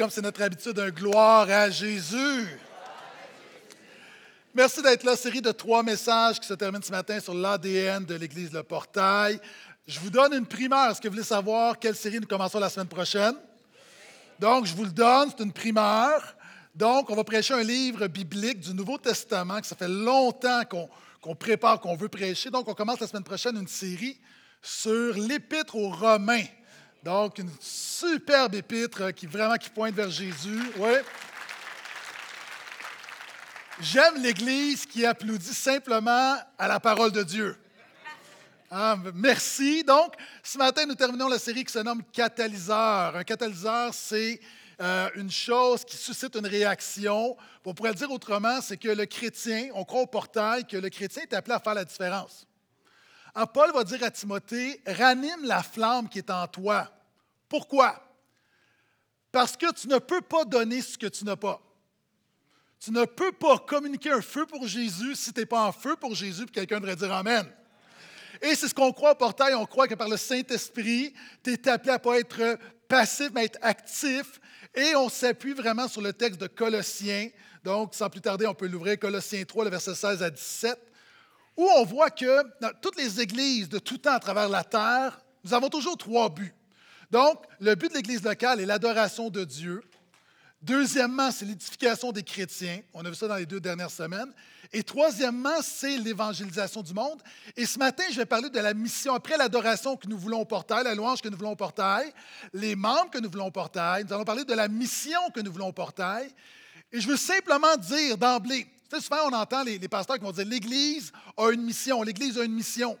Comme c'est notre habitude, un gloire à Jésus. Merci d'être là. Série de trois messages qui se terminent ce matin sur l'ADN de l'Église Le Portail. Je vous donne une primeur. Est-ce que vous voulez savoir quelle série nous commençons la semaine prochaine? Donc, je vous le donne, c'est une primeur. Donc, on va prêcher un livre biblique du Nouveau Testament que ça fait longtemps qu'on prépare, qu'on veut prêcher. Donc, on commence la semaine prochaine une série sur l'Épître aux Romains. Donc, une superbe épître qui vraiment pointe vers Jésus. Ouais. J'aime l'Église qui applaudit simplement à la parole de Dieu. Ah, merci. Donc, ce matin, nous terminons la série qui se nomme Catalyseur. Un catalyseur, c'est euh, une chose qui suscite une réaction. On pourrait le dire autrement, c'est que le chrétien, on croit au portail, que le chrétien est appelé à faire la différence. Alors, Paul va dire à Timothée, ranime la flamme qui est en toi. Pourquoi? Parce que tu ne peux pas donner ce que tu n'as pas. Tu ne peux pas communiquer un feu pour Jésus si tu n'es pas en feu pour Jésus, puis quelqu'un devrait dire Amen. Et c'est ce qu'on croit au portail. On croit que par le Saint-Esprit, tu es appelé à ne pas être passif, mais être actif. Et on s'appuie vraiment sur le texte de Colossiens. Donc, sans plus tarder, on peut l'ouvrir, Colossiens 3, le verset 16 à 17, où on voit que dans toutes les églises de tout temps à travers la terre, nous avons toujours trois buts. Donc, le but de l'Église locale est l'adoration de Dieu. Deuxièmement, c'est l'édification des chrétiens. On a vu ça dans les deux dernières semaines. Et troisièmement, c'est l'évangélisation du monde. Et ce matin, je vais parler de la mission, après l'adoration que nous voulons portail, la louange que nous voulons portail, les membres que nous voulons portail. Nous allons parler de la mission que nous voulons portail. Et je veux simplement dire d'emblée, souvent on entend les, pasteurs qui vont dire l'Église a une mission, l'Église a une mission.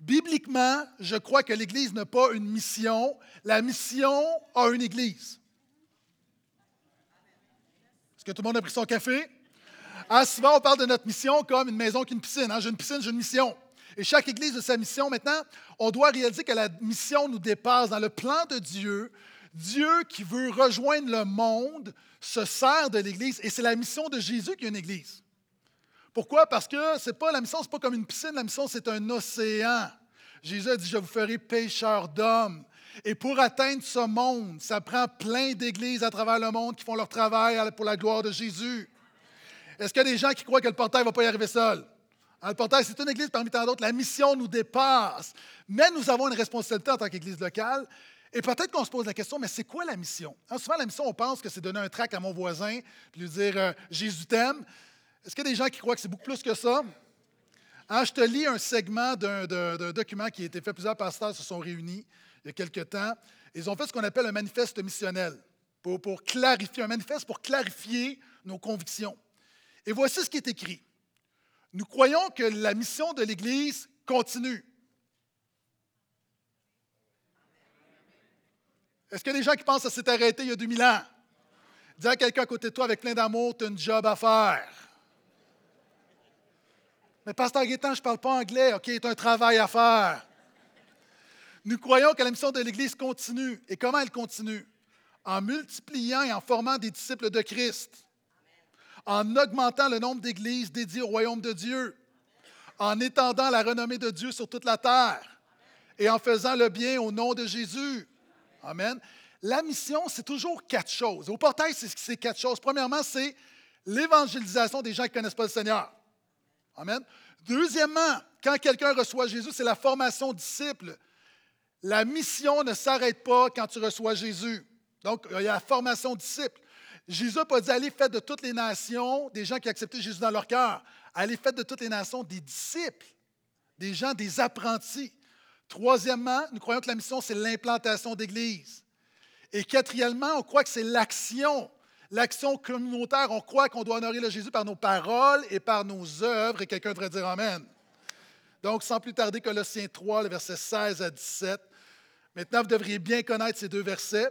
Bibliquement, je crois que l'Église n'a pas une mission. La mission a une Église. Est-ce que tout le monde a pris son café? Ah, souvent, on parle de notre mission comme une maison qui une piscine. Hein? J'ai une piscine, j'ai une mission. Et chaque Église a sa mission. Maintenant, on doit réaliser que la mission nous dépasse. Dans le plan de Dieu, Dieu qui veut rejoindre le monde se sert de l'Église. Et c'est la mission de Jésus qui est une Église. Pourquoi? Parce que c'est pas la mission, c'est pas comme une piscine, la mission, c'est un océan. Jésus a dit, je vous ferai pêcheurs d'hommes. Et pour atteindre ce monde, ça prend plein d'églises à travers le monde qui font leur travail pour la gloire de Jésus. Est-ce qu'il y a des gens qui croient que le portail ne va pas y arriver seul? Hein, le portail, c'est une église parmi tant d'autres. La mission nous dépasse. Mais nous avons une responsabilité en tant qu'église locale. Et peut-être qu'on se pose la question, mais c'est quoi la mission? Hein, souvent, la mission, on pense que c'est donner un trac à mon voisin, puis lui dire euh, Jésus t'aime. Est-ce qu'il y a des gens qui croient que c'est beaucoup plus que ça? Hein, je te lis un segment d'un document qui a été fait. Plusieurs pasteurs se sont réunis il y a quelque temps. Ils ont fait ce qu'on appelle un manifeste missionnel un manifeste pour clarifier nos convictions. Et voici ce qui est écrit. Nous croyons que la mission de l'Église continue. Est-ce qu'il y a des gens qui pensent que ça s'est arrêté il y a 2000 ans? Dis à quelqu'un à côté de toi avec plein d'amour, tu as une job à faire. Mais Pasteur Guétan, je ne parle pas anglais. OK, tu as un travail à faire. Nous croyons que la mission de l'Église continue. Et comment elle continue? En multipliant et en formant des disciples de Christ, en augmentant le nombre d'églises dédiées au royaume de Dieu, en étendant la renommée de Dieu sur toute la terre et en faisant le bien au nom de Jésus. Amen. La mission, c'est toujours quatre choses. Au portail, c'est quatre choses. Premièrement, c'est l'évangélisation des gens qui ne connaissent pas le Seigneur. Amen. Deuxièmement, quand quelqu'un reçoit Jésus, c'est la formation disciple. La mission ne s'arrête pas quand tu reçois Jésus. Donc, il y a la formation disciple. Jésus n'a pas dit allez faites de toutes les nations des gens qui accepté Jésus dans leur cœur. Allez faites de toutes les nations des disciples, des gens, des apprentis. Troisièmement, nous croyons que la mission, c'est l'implantation d'Église. Et quatrièmement, on croit que c'est l'action, l'action communautaire. On croit qu'on doit honorer le Jésus par nos paroles et par nos œuvres. Et quelqu'un devrait dire Amen. Donc, sans plus tarder, Colossiens 3, le verset 16 à 17. Maintenant, vous devriez bien connaître ces deux versets.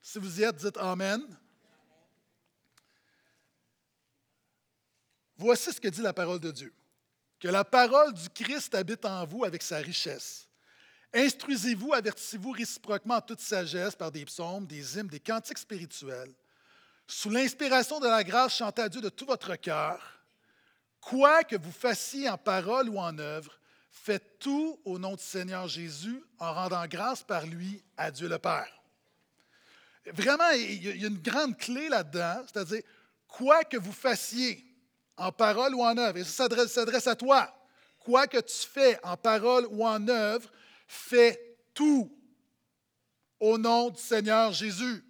Si vous y êtes, dites Amen. Voici ce que dit la parole de Dieu. Que la parole du Christ habite en vous avec sa richesse. Instruisez-vous, avertissez-vous réciproquement en toute sagesse par des psaumes, des hymnes, des cantiques spirituels. Sous l'inspiration de la grâce, chantez à Dieu de tout votre cœur. Quoi que vous fassiez en parole ou en œuvre, Faites tout au nom du Seigneur Jésus en rendant grâce par lui à Dieu le Père. Vraiment, il y a une grande clé là-dedans, c'est-à-dire, quoi que vous fassiez, en parole ou en œuvre, et ça s'adresse à toi, quoi que tu fais en parole ou en œuvre, fais tout au nom du Seigneur Jésus.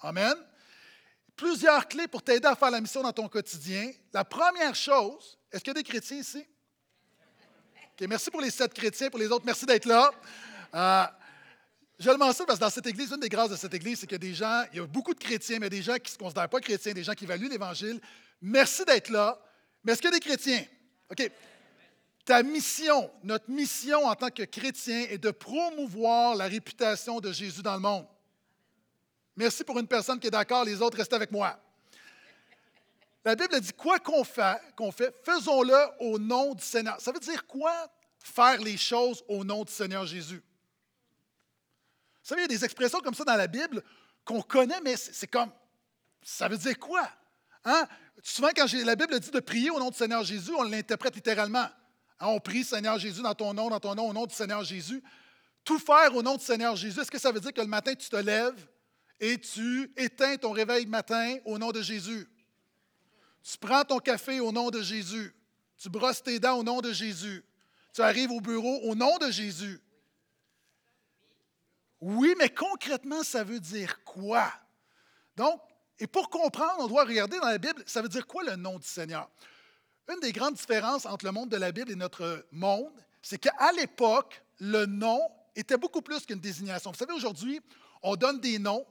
Amen. Plusieurs clés pour t'aider à faire la mission dans ton quotidien. La première chose, est-ce qu'il y a des chrétiens ici? merci pour les sept chrétiens. Pour les autres, merci d'être là. Euh, je le mentionne parce que dans cette église, une des grâces de cette église, c'est qu'il y a des gens, il y a beaucoup de chrétiens, mais des gens qui ne se considèrent pas chrétiens, des gens qui évaluent l'Évangile. Merci d'être là. Mais est-ce qu'il y a des chrétiens? OK. Ta mission, notre mission en tant que chrétien est de promouvoir la réputation de Jésus dans le monde. Merci pour une personne qui est d'accord, les autres restent avec moi. La Bible dit quoi qu'on fait, faisons-le au nom du Seigneur. Ça veut dire quoi faire les choses au nom du Seigneur Jésus? Vous savez, il y a des expressions comme ça dans la Bible qu'on connaît, mais c'est comme, ça veut dire quoi? Hein? Souvent, quand la Bible dit de prier au nom du Seigneur Jésus, on l'interprète littéralement. Hein, on prie Seigneur Jésus dans ton nom, dans ton nom, au nom du Seigneur Jésus. Tout faire au nom du Seigneur Jésus, est-ce que ça veut dire que le matin, tu te lèves et tu éteins ton réveil matin au nom de Jésus? Tu prends ton café au nom de Jésus. Tu brosses tes dents au nom de Jésus. Tu arrives au bureau au nom de Jésus. Oui, mais concrètement, ça veut dire quoi? Donc, et pour comprendre, on doit regarder dans la Bible, ça veut dire quoi le nom du Seigneur? Une des grandes différences entre le monde de la Bible et notre monde, c'est qu'à l'époque, le nom était beaucoup plus qu'une désignation. Vous savez, aujourd'hui, on donne des noms,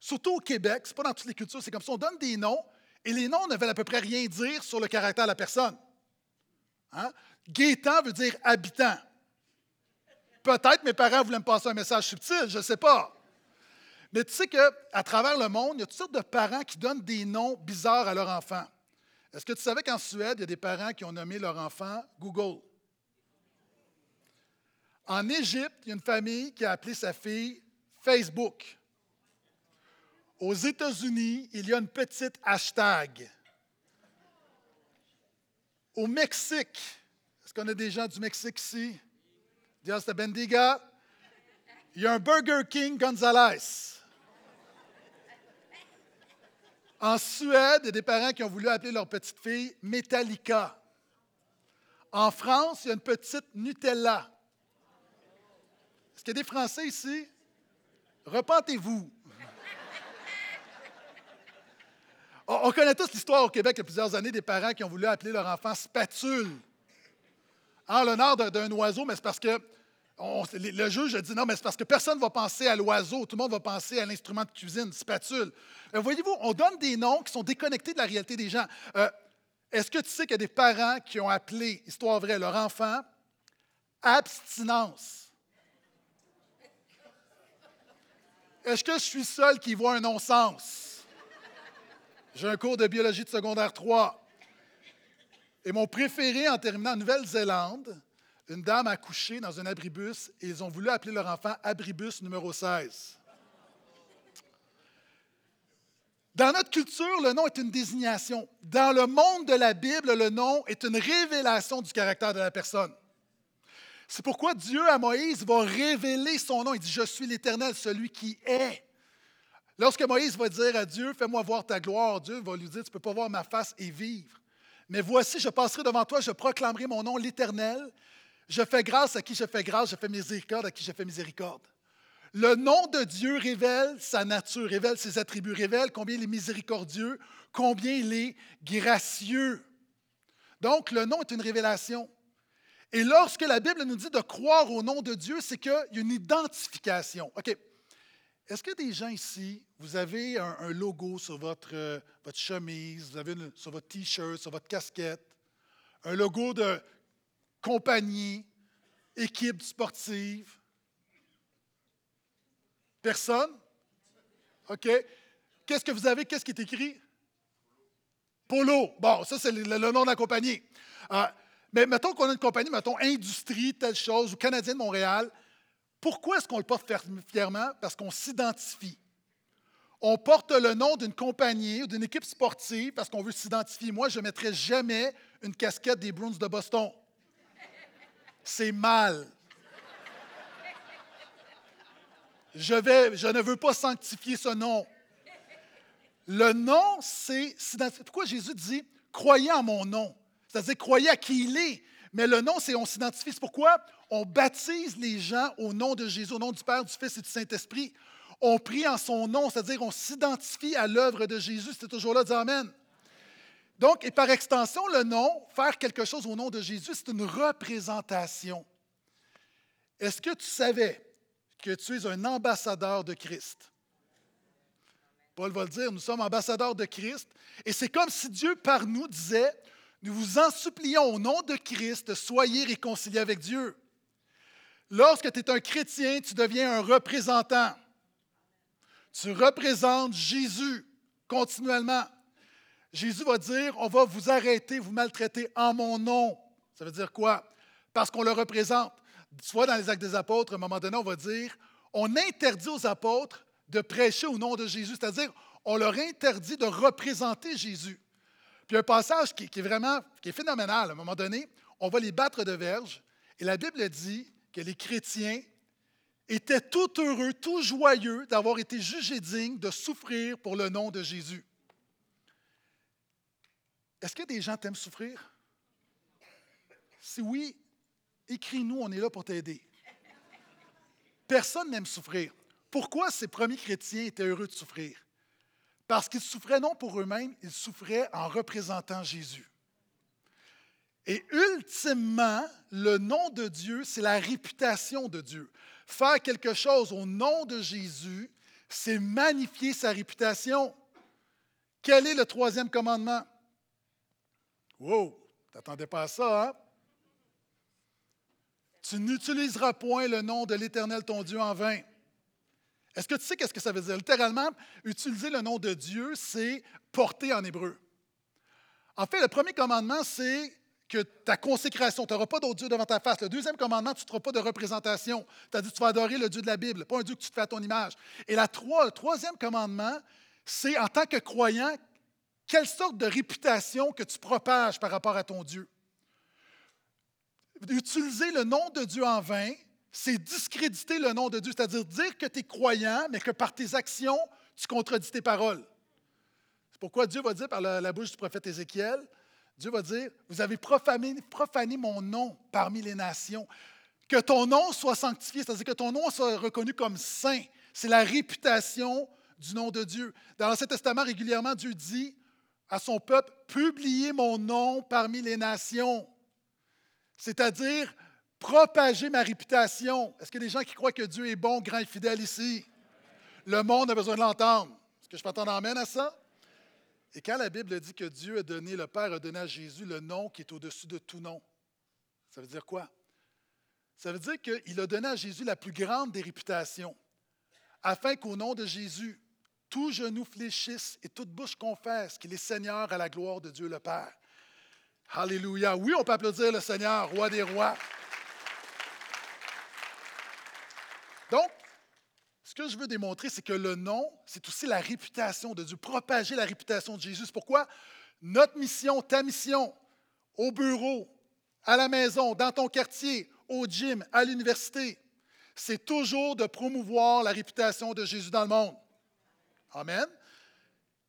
surtout au Québec, ce n'est pas dans toutes les cultures, c'est comme ça, on donne des noms, et les noms ne veulent à peu près rien dire sur le caractère de la personne. Hein? Gaétan veut dire habitant. Peut-être mes parents voulaient me passer un message subtil, je ne sais pas. Mais tu sais qu'à travers le monde, il y a toutes sortes de parents qui donnent des noms bizarres à leurs enfants. Est-ce que tu savais qu'en Suède, il y a des parents qui ont nommé leur enfant Google? En Égypte, il y a une famille qui a appelé sa fille Facebook. Aux États-Unis, il y a une petite hashtag. Au Mexique, est-ce qu'on a des gens du Mexique ici? Dios te bendiga. Il y a un Burger King Gonzalez. En Suède, il y a des parents qui ont voulu appeler leur petite fille Metallica. En France, il y a une petite Nutella. Est-ce qu'il y a des Français ici? Repentez-vous. On connaît tous l'histoire au Québec il y a plusieurs années des parents qui ont voulu appeler leur enfant spatule. En l'honneur d'un oiseau, mais c'est parce que le juge a dit non, mais c'est parce que personne ne va penser à l'oiseau, tout le monde va penser à l'instrument de cuisine, spatule. Euh, voyez-vous, on donne des noms qui sont déconnectés de la réalité des gens. Euh, est-ce que tu sais qu'il y a des parents qui ont appelé, histoire vraie, leur enfant abstinence? Est-ce que je suis seul qui voit un non-sens? J'ai un cours de biologie de secondaire 3. Et mon préféré en terminant en Nouvelle-Zélande, une dame a couché dans un abribus et ils ont voulu appeler leur enfant abribus numéro 16. Dans notre culture, le nom est une désignation. Dans le monde de la Bible, le nom est une révélation du caractère de la personne. C'est pourquoi Dieu à Moïse va révéler son nom. Il dit, je suis l'Éternel, celui qui est. Lorsque Moïse va dire à Dieu, fais-moi voir ta gloire, Dieu va lui dire, tu ne peux pas voir ma face et vivre. Mais voici, je passerai devant toi, je proclamerai mon nom, l'Éternel, je fais grâce à qui je fais grâce, je fais miséricorde à qui je fais miséricorde. Le nom de Dieu révèle sa nature, révèle ses attributs, révèle combien il est miséricordieux, combien il est gracieux. Donc, le nom est une révélation. Et lorsque la Bible nous dit de croire au nom de Dieu, c'est qu'il y a une identification. OK. Est-ce que des gens ici, vous avez un, logo sur votre, euh, votre chemise, vous avez sur votre T-shirt, sur votre casquette, un logo de compagnie, équipe sportive? Personne? OK. Qu'est-ce que vous avez? Qu'est-ce qui est écrit? Polo. Bon, ça, c'est le, nom de la compagnie. Euh, mais mettons qu'on a une compagnie, mettons Industrie, telle chose, ou Canadien de Montréal. Pourquoi est-ce qu'on le porte fièrement? Parce qu'on s'identifie. On porte le nom d'une compagnie ou d'une équipe sportive parce qu'on veut s'identifier. Moi, je ne mettrai jamais une casquette des Bruins de Boston c'est mal. Je, ne veux pas sanctifier ce nom. Le nom, c'est. Pourquoi Jésus dit croyez en mon nom? C'est-à-dire croyez à qui il est. Mais le nom, c'est on s'identifie. C'est pourquoi on baptise les gens au nom de Jésus, au nom du Père, du Fils et du Saint-Esprit. On prie en son nom, c'est-à-dire on s'identifie à l'œuvre de Jésus. C'est toujours là, dis Amen. Donc, et par extension, le nom, faire quelque chose au nom de Jésus, c'est une représentation. Est-ce que tu savais que tu es un ambassadeur de Christ? Paul va le dire, nous sommes ambassadeurs de Christ. Et c'est comme si Dieu, par nous, disait, nous vous en supplions au nom de Christ, soyez réconciliés avec Dieu. Lorsque tu es un chrétien, tu deviens un représentant. Tu représentes Jésus continuellement. Jésus va dire, on va vous arrêter, vous maltraiter en mon nom. Ça veut dire quoi? Parce qu'on le représente. Soit dans les actes des apôtres, à un moment donné, on va dire, on interdit aux apôtres de prêcher au nom de Jésus, c'est-à-dire on leur interdit de représenter Jésus. Puis un passage qui, est vraiment qui est phénoménal, à un moment donné, on va les battre de verge, et la Bible dit que les chrétiens étaient tout heureux, tout joyeux d'avoir été jugés dignes de souffrir pour le nom de Jésus. Est-ce que des gens t'aiment souffrir? Si oui, écris-nous, on est là pour t'aider. Personne n'aime souffrir. Pourquoi ces premiers chrétiens étaient heureux de souffrir? Parce qu'ils souffraient non pour eux-mêmes, ils souffraient en représentant Jésus. Et ultimement, le nom de Dieu, c'est la réputation de Dieu. Faire quelque chose au nom de Jésus, c'est magnifier sa réputation. Quel est le troisième commandement? Wow, tu n'attendais pas à ça, hein? Tu n'utiliseras point le nom de l'Éternel ton Dieu en vain. Est-ce que tu sais qu'est-ce que ça veut dire? Littéralement, utiliser le nom de Dieu, c'est porter en hébreu. En fait, le premier commandement, c'est que ta consécration, tu n'auras pas d'autre Dieu devant ta face. Le deuxième commandement, tu ne feras pas de représentation. Tu as dit tu vas adorer le Dieu de la Bible, pas un Dieu que tu te fais à ton image. Et la le troisième commandement, c'est en tant que croyant, quelle sorte de réputation que tu propages par rapport à ton Dieu? Utiliser le nom de Dieu en vain, c'est discréditer le nom de Dieu, c'est-à-dire dire que tu es croyant, mais que par tes actions, tu contredis tes paroles. C'est pourquoi Dieu va dire par la, bouche du prophète Ézéchiel, Dieu va dire, vous avez profané, profané mon nom parmi les nations. Que ton nom soit sanctifié, c'est-à-dire que ton nom soit reconnu comme saint. C'est la réputation du nom de Dieu. Dans l'Ancien Testament, régulièrement, Dieu dit, à son peuple, publiez mon nom parmi les nations. C'est-à-dire, propager ma réputation. Est-ce qu'il y a des gens qui croient que Dieu est bon, grand et fidèle ici? Le monde a besoin de l'entendre. Est-ce que je peux entendre amène à ça? Et quand la Bible dit que Dieu a donné, le Père a donné à Jésus le nom qui est au-dessus de tout nom, ça veut dire quoi? Ça veut dire qu'il a donné à Jésus la plus grande des réputations, afin qu'au nom de Jésus, tout genou fléchisse et toute bouche confesse qu'il est Seigneur à la gloire de Dieu le Père. Alléluia. Oui, on peut applaudir le Seigneur, roi des rois. Donc, ce que je veux démontrer, c'est que le nom, c'est aussi la réputation de Dieu, propager la réputation de Jésus. Pourquoi notre mission, ta mission, au bureau, à la maison, dans ton quartier, au gym, à l'université, c'est toujours de promouvoir la réputation de Jésus dans le monde. Amen.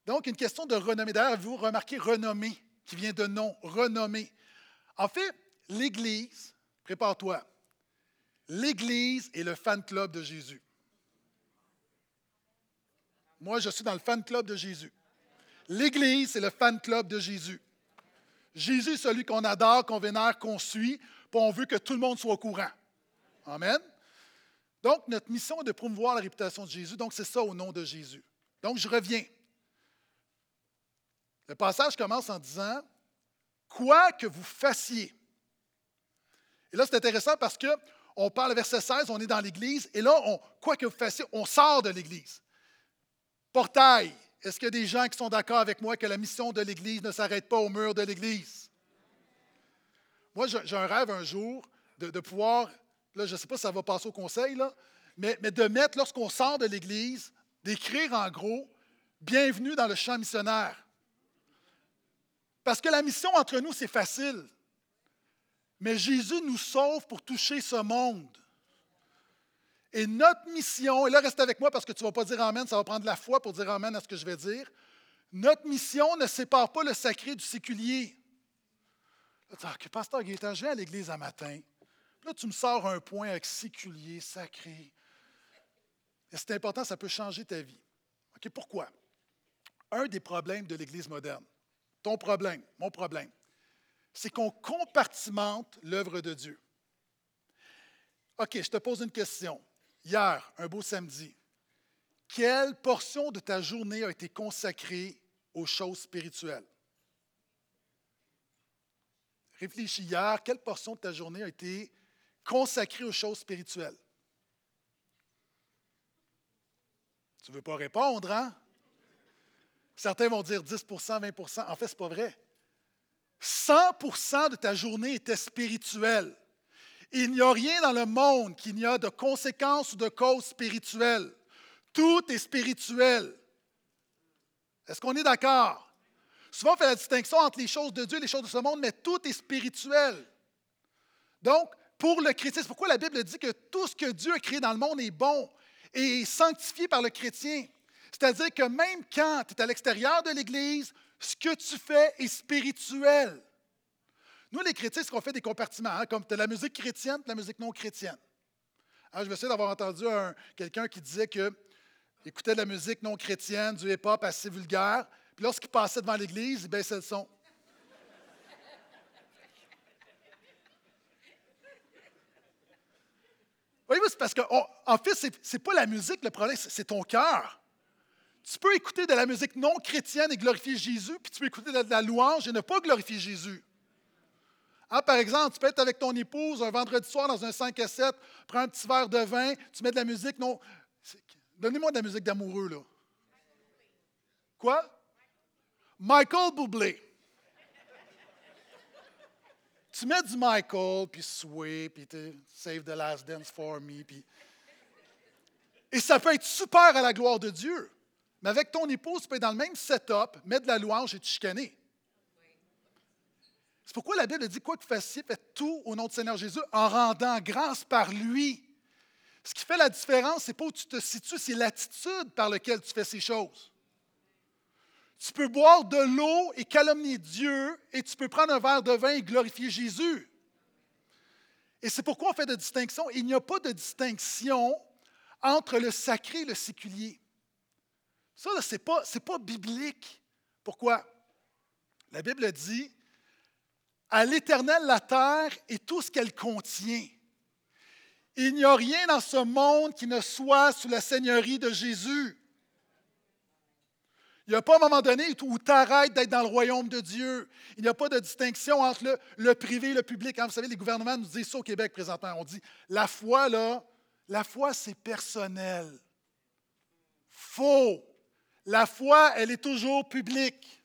Donc, une question de renommée. D'ailleurs, vous remarquez renommée, qui vient de nom, renommée. En fait, l'Église, prépare-toi, l'Église est le fan club de Jésus. Moi, je suis dans le fan club de Jésus. L'Église, c'est le fan club de Jésus. Jésus celui qu'on adore, qu'on vénère, qu'on suit, puis on veut que tout le monde soit au courant. Amen. Donc, notre mission est de promouvoir la réputation de Jésus. Donc, c'est ça au nom de Jésus. Donc, je reviens. Le passage commence en disant Quoi que vous fassiez. Et là, c'est intéressant parce que on parle, verset 16, on est dans l'Église, et là, quoi que vous fassiez, on sort de l'Église. Portail, est-ce qu'il y a des gens qui sont d'accord avec moi que la mission de l'Église ne s'arrête pas au mur de l'Église? Moi, j'ai un rêve un jour de, pouvoir, là, je ne sais pas si ça va passer au conseil, là, mais de mettre, lorsqu'on sort de l'Église, d'écrire en gros Bienvenue dans le champ missionnaire. Parce que la mission entre nous, c'est facile. Mais Jésus nous sauve pour toucher ce monde. Et notre mission, et là reste avec moi parce que tu ne vas pas dire Amen, ça va prendre la foi pour dire Amen à ce que je vais dire. Notre mission ne sépare pas le sacré du séculier. Tu dis, pasteur Gaétan, je viens à l'église un matin. Là, tu me sors un point avec séculier, sacré. C'est important, ça peut changer ta vie. Pourquoi? Un des problèmes de l'Église moderne, ton problème, mon problème, c'est qu'on compartimente l'œuvre de Dieu. OK, je te pose une question. Hier, un beau samedi, quelle portion de ta journée a été consacrée aux choses spirituelles? Réfléchis hier, quelle portion de ta journée a été consacrée aux choses spirituelles? Tu ne veux pas répondre, hein? Certains vont dire 10% 20% En fait, ce n'est pas vrai. 100% de ta journée était spirituelle. Il n'y a rien dans le monde qui n'y a de conséquences ou de causes spirituelles. Tout est spirituel. Est-ce qu'on est, d'accord? Souvent, on fait la distinction entre les choses de Dieu et les choses de ce monde, mais tout est spirituel. Donc, pour le chrétien, c'est pourquoi la Bible dit que tout ce que Dieu a créé dans le monde est bon et sanctifié par le chrétien. C'est-à-dire que même quand tu es à l'extérieur de l'Église, ce que tu fais est spirituel. Nous, les chrétiens, ce qu'on fait des compartiments, hein, comme tu as la musique chrétienne la musique non chrétienne. Hein, je me souviens d'avoir entendu quelqu'un qui disait qu'il écoutait de la musique non chrétienne, du hip-hop assez vulgaire, puis lorsqu'il passait devant l'Église, il baissait le son. Voyez-vous, c'est parce qu'en fait, ce n'est pas la musique le problème, c'est ton cœur. Tu peux écouter de la musique non chrétienne et glorifier Jésus, puis tu peux écouter de la louange et ne pas glorifier Jésus. Hein, par exemple, tu peux être avec ton épouse un vendredi soir dans un 5 à 7, prends un petit verre de vin, tu mets de la musique. Non. Donnez-moi de la musique d'amoureux, là. Quoi? Michael Bublé. Tu mets du Michael, puis Sway, puis Save the Last Dance for Me, puis. Et ça peut être super à la gloire de Dieu. Mais avec ton épouse, tu peux être dans le même setup, mettre de la louange et te chicaner. C'est pourquoi la Bible dit quoi que vous fassiez, faites tout au nom du Seigneur Jésus en rendant grâce par lui. Ce qui fait la différence, ce n'est pas où tu te situes, c'est l'attitude par laquelle tu fais ces choses. Tu peux boire de l'eau et calomnier Dieu, et tu peux prendre un verre de vin et glorifier Jésus. Et c'est pourquoi on fait de distinction. Il n'y a pas de distinction entre le sacré et le séculier. Ça, ce n'est pas, pas biblique. Pourquoi? La Bible dit à l'Éternel la terre et tout ce qu'elle contient. Il n'y a rien dans ce monde qui ne soit sous la seigneurie de Jésus. Il n'y a pas un moment donné où tu arrêtes d'être dans le royaume de Dieu. Il n'y a pas de distinction entre le, privé et le public. Hein, vous savez, les gouvernements nous disent ça au Québec présentement. On dit, la foi, là, la foi, c'est personnel. Faux. La foi, elle est toujours publique.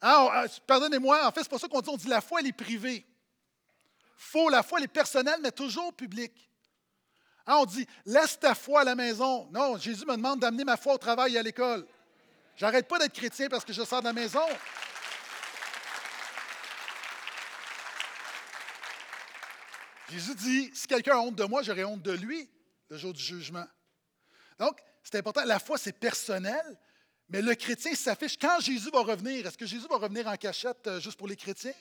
Hein, euh, pardonnez-moi, en fait, c'est pour ça qu'on dit, on dit la foi, elle est privée. Faux, la foi, elle est personnelle, mais toujours publique. Hein, on dit, laisse ta foi à la maison. Non, Jésus me demande d'amener ma foi au travail et à l'école. J'arrête pas d'être chrétien parce que je sors de la maison. Jésus dit, si quelqu'un a honte de moi, j'aurai honte de lui le jour du jugement. Donc, c'est important. La foi, c'est personnel, mais le chrétien s'affiche quand Jésus va revenir. Est-ce que Jésus va revenir en cachette euh, juste pour les chrétiens?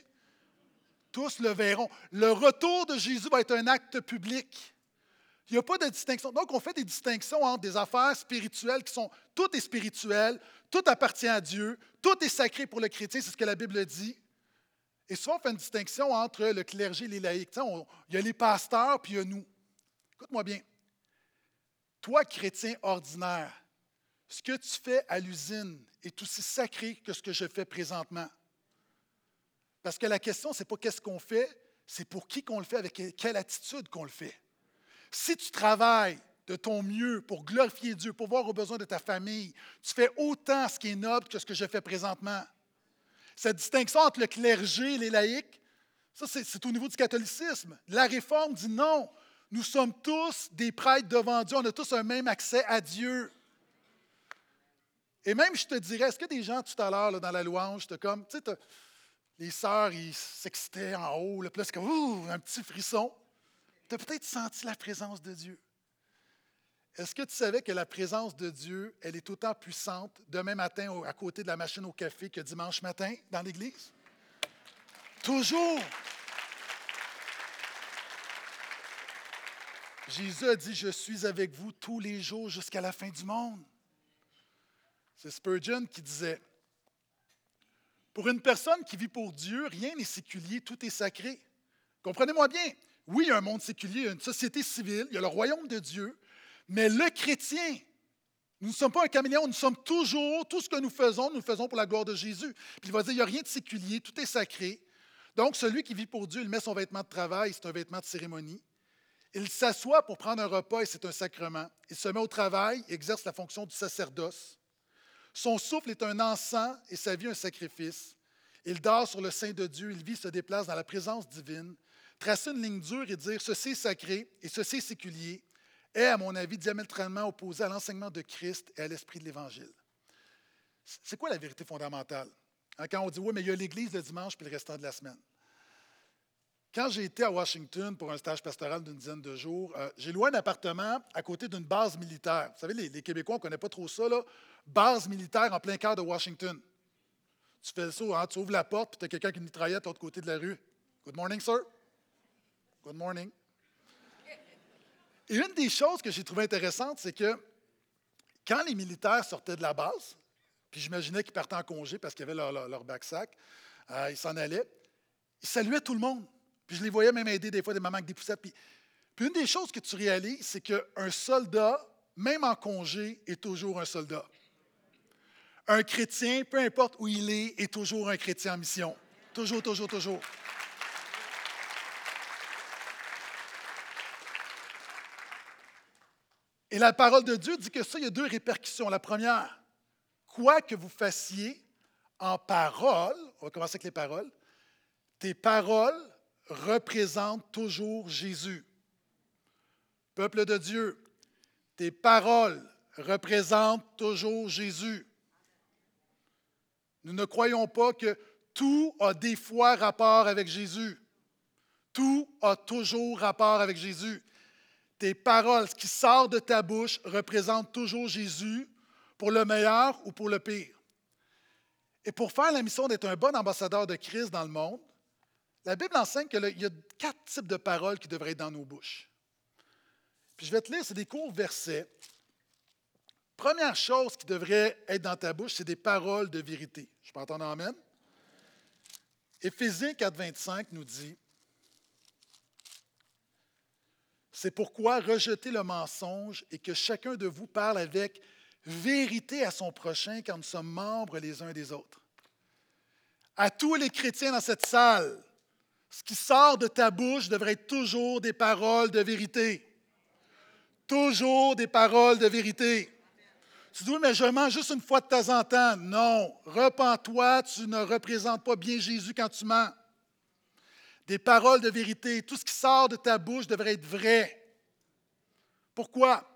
Tous le verront. Le retour de Jésus va être un acte public. Il n'y a pas de distinction. Donc, on fait des distinctions entre des affaires spirituelles qui sont, tout est spirituel, tout appartient à Dieu, tout est sacré pour le chrétien, c'est ce que la Bible dit. Et souvent, on fait une distinction entre le clergé et les laïcs. il y a les pasteurs, puis il y a nous. Écoute-moi bien. Toi, chrétien ordinaire, ce que tu fais à l'usine est aussi sacré que ce que je fais présentement. Parce que la question, ce n'est pas qu'est-ce qu'on fait, c'est pour qui qu'on le fait, avec quelle attitude qu'on le fait. Si tu travailles de ton mieux pour glorifier Dieu, pour voir aux besoins de ta famille, tu fais autant ce qui est noble que ce que je fais présentement. Cette distinction entre le clergé et les laïcs, ça, c'est au niveau du catholicisme. La réforme dit non. Nous sommes tous des prêtres devant Dieu. On a tous un même accès à Dieu. Et même, je te dirais, est-ce que des gens tout à l'heure dans la louange, comme, tu sais, les sœurs, ils s'excitaient en haut, là, puis là, c'est comme, ouh, un petit frisson. Tu as peut-être senti la présence de Dieu. Est-ce que tu savais que la présence de Dieu, elle est autant puissante demain matin à côté de la machine au café que dimanche matin dans l'Église? Toujours. Jésus a dit, je suis avec vous tous les jours jusqu'à la fin du monde. C'est Spurgeon qui disait, pour une personne qui vit pour Dieu, rien n'est séculier, tout est sacré. Comprenez-moi bien, oui, il y a un monde séculier, il y a une société civile, il y a le royaume de Dieu, mais le chrétien, nous ne sommes pas un caméléon, nous sommes toujours, tout ce que nous faisons, nous le faisons pour la gloire de Jésus. Puis il va dire, il n'y a rien de séculier, tout est sacré. Donc, celui qui vit pour Dieu, il met son vêtement de travail, c'est un vêtement de cérémonie. Il s'assoit pour prendre un repas et c'est un sacrement. Il se met au travail, exerce la fonction du sacerdoce. Son souffle est un encens et sa vie un sacrifice. Il dort sur le sein de Dieu, il vit, se déplace dans la présence divine. Tracer une ligne dure et dire ceci est sacré et ceci est séculier est, à mon avis, diamétralement opposé à l'enseignement de Christ et à l'esprit de l'Évangile. C'est quoi la vérité fondamentale? Hein, quand on dit oui, mais il y a l'Église le dimanche puis le restant de la semaine. Quand j'ai été à Washington pour un stage pastoral d'une dizaine de jours, euh, j'ai loué un appartement à côté d'une base militaire. Vous savez, les, Québécois, on ne connaît pas trop ça, là. Base militaire en plein cœur de Washington. Tu fais ça, hein, tu ouvres la porte, puis tu as quelqu'un qui mitraillette de l'autre côté de la rue. Good morning, sir. Good morning. Et une des choses que j'ai trouvé intéressante, c'est que quand les militaires sortaient de la base, puis j'imaginais qu'ils partaient en congé parce qu'ils avaient leur, leur, backsack, euh, ils s'en allaient, ils saluaient tout le monde. Puis je les voyais même aider des fois des mamans avec des poussettes. Puis, une des choses que tu réalises, c'est qu'un soldat, même en congé, est toujours un soldat. Un chrétien, peu importe où il est, est toujours un chrétien en mission. Toujours, toujours, toujours. Et la parole de Dieu dit que ça, il y a deux répercussions. La première, quoi que vous fassiez en parole, on va commencer avec les paroles, tes paroles représente toujours Jésus. Peuple de Dieu, tes paroles représentent toujours Jésus. Nous ne croyons pas que tout a des fois rapport avec Jésus. Tout a toujours rapport avec Jésus. Tes paroles, ce qui sort de ta bouche, représentent toujours Jésus pour le meilleur ou pour le pire. Et pour faire la mission d'être un bon ambassadeur de Christ dans le monde, la Bible enseigne qu'il y a quatre types de paroles qui devraient être dans nos bouches. Puis je vais te lire, c'est des courts versets. Première chose qui devrait être dans ta bouche, c'est des paroles de vérité. Je peux entendre Amen? Éphésiens 4, 25 nous dit C'est pourquoi rejetez le mensonge et que chacun de vous parle avec vérité à son prochain, car nous sommes membres les uns des autres. À tous les chrétiens dans cette salle, ce qui sort de ta bouche devrait être toujours des paroles de vérité. Toujours des paroles de vérité. Tu dis, oui, mais je mens juste une fois de temps en temps. Non, repens-toi, tu ne représentes pas bien Jésus quand tu mens. Des paroles de vérité, tout ce qui sort de ta bouche devrait être vrai. Pourquoi?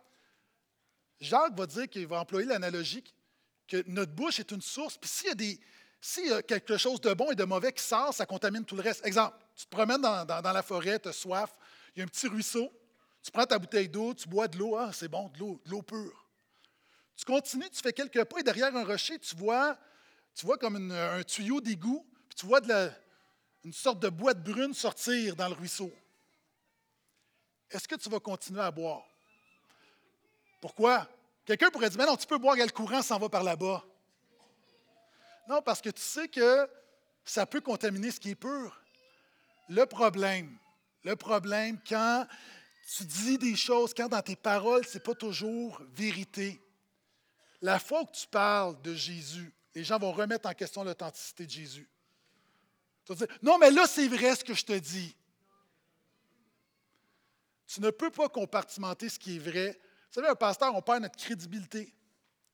Jacques va dire qu'il va employer l'analogie que notre bouche est une source, puis s'il y a des, s'il y a quelque chose de bon et de mauvais qui sort, ça contamine tout le reste. Exemple, tu te promènes dans, la forêt, tu as soif, il y a un petit ruisseau, tu prends ta bouteille d'eau, tu bois de l'eau, ah, c'est bon, de l'eau, pure. Tu continues, tu fais quelques pas et derrière un rocher, tu vois, tu vois comme un tuyau d'égout, puis tu vois de une sorte de boîte brune sortir dans le ruisseau. Est-ce que tu vas continuer à boire? Pourquoi? Quelqu'un pourrait dire, mais non, tu peux boire, le courant s'en va par là-bas. Non, parce que tu sais que ça peut contaminer ce qui est pur. Le problème, le problème, quand tu dis des choses, quand dans tes paroles, ce n'est pas toujours vérité. La fois que tu parles de Jésus, les gens vont remettre en question l'authenticité de Jésus. Tu vas dire, non, mais là, c'est vrai ce que je te dis. Tu ne peux pas compartimenter ce qui est vrai. Vous savez, un pasteur, on perd notre crédibilité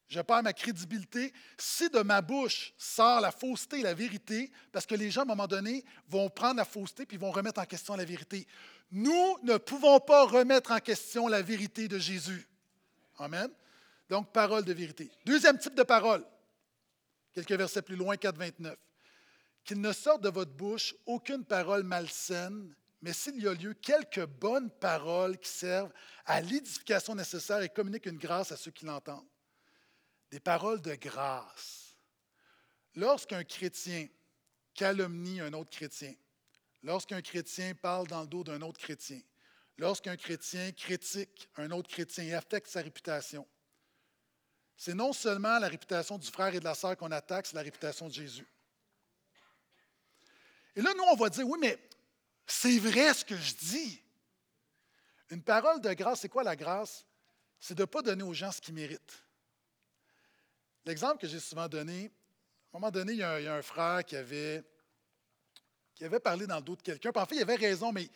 je perds ma crédibilité si de ma bouche sort la fausseté et la vérité, parce que les gens, à un moment donné, vont prendre la fausseté puis vont remettre en question la vérité. Nous ne pouvons pas remettre en question la vérité de Jésus. Amen. Donc, parole de vérité. Deuxième type de parole, quelques versets plus loin, 4, 29. Qu'il ne sorte de votre bouche aucune parole malsaine, mais s'il y a lieu, quelques bonnes paroles qui servent à l'édification nécessaire et communiquent une grâce à ceux qui l'entendent. Des paroles de grâce. Lorsqu'un chrétien calomnie un autre chrétien, lorsqu'un chrétien parle dans le dos d'un autre chrétien, lorsqu'un chrétien critique un autre chrétien et affecte sa réputation, c'est non seulement la réputation du frère et de la sœur qu'on attaque, c'est la réputation de Jésus. Et là, nous, on va dire, oui, mais c'est vrai ce que je dis. Une parole de grâce, c'est quoi la grâce? C'est de ne pas donner aux gens ce qu'ils méritent. L'exemple que j'ai souvent donné, à un moment donné, il y a un, frère qui avait, qui avait parlé dans le dos de quelqu'un. En fait, il avait raison, mais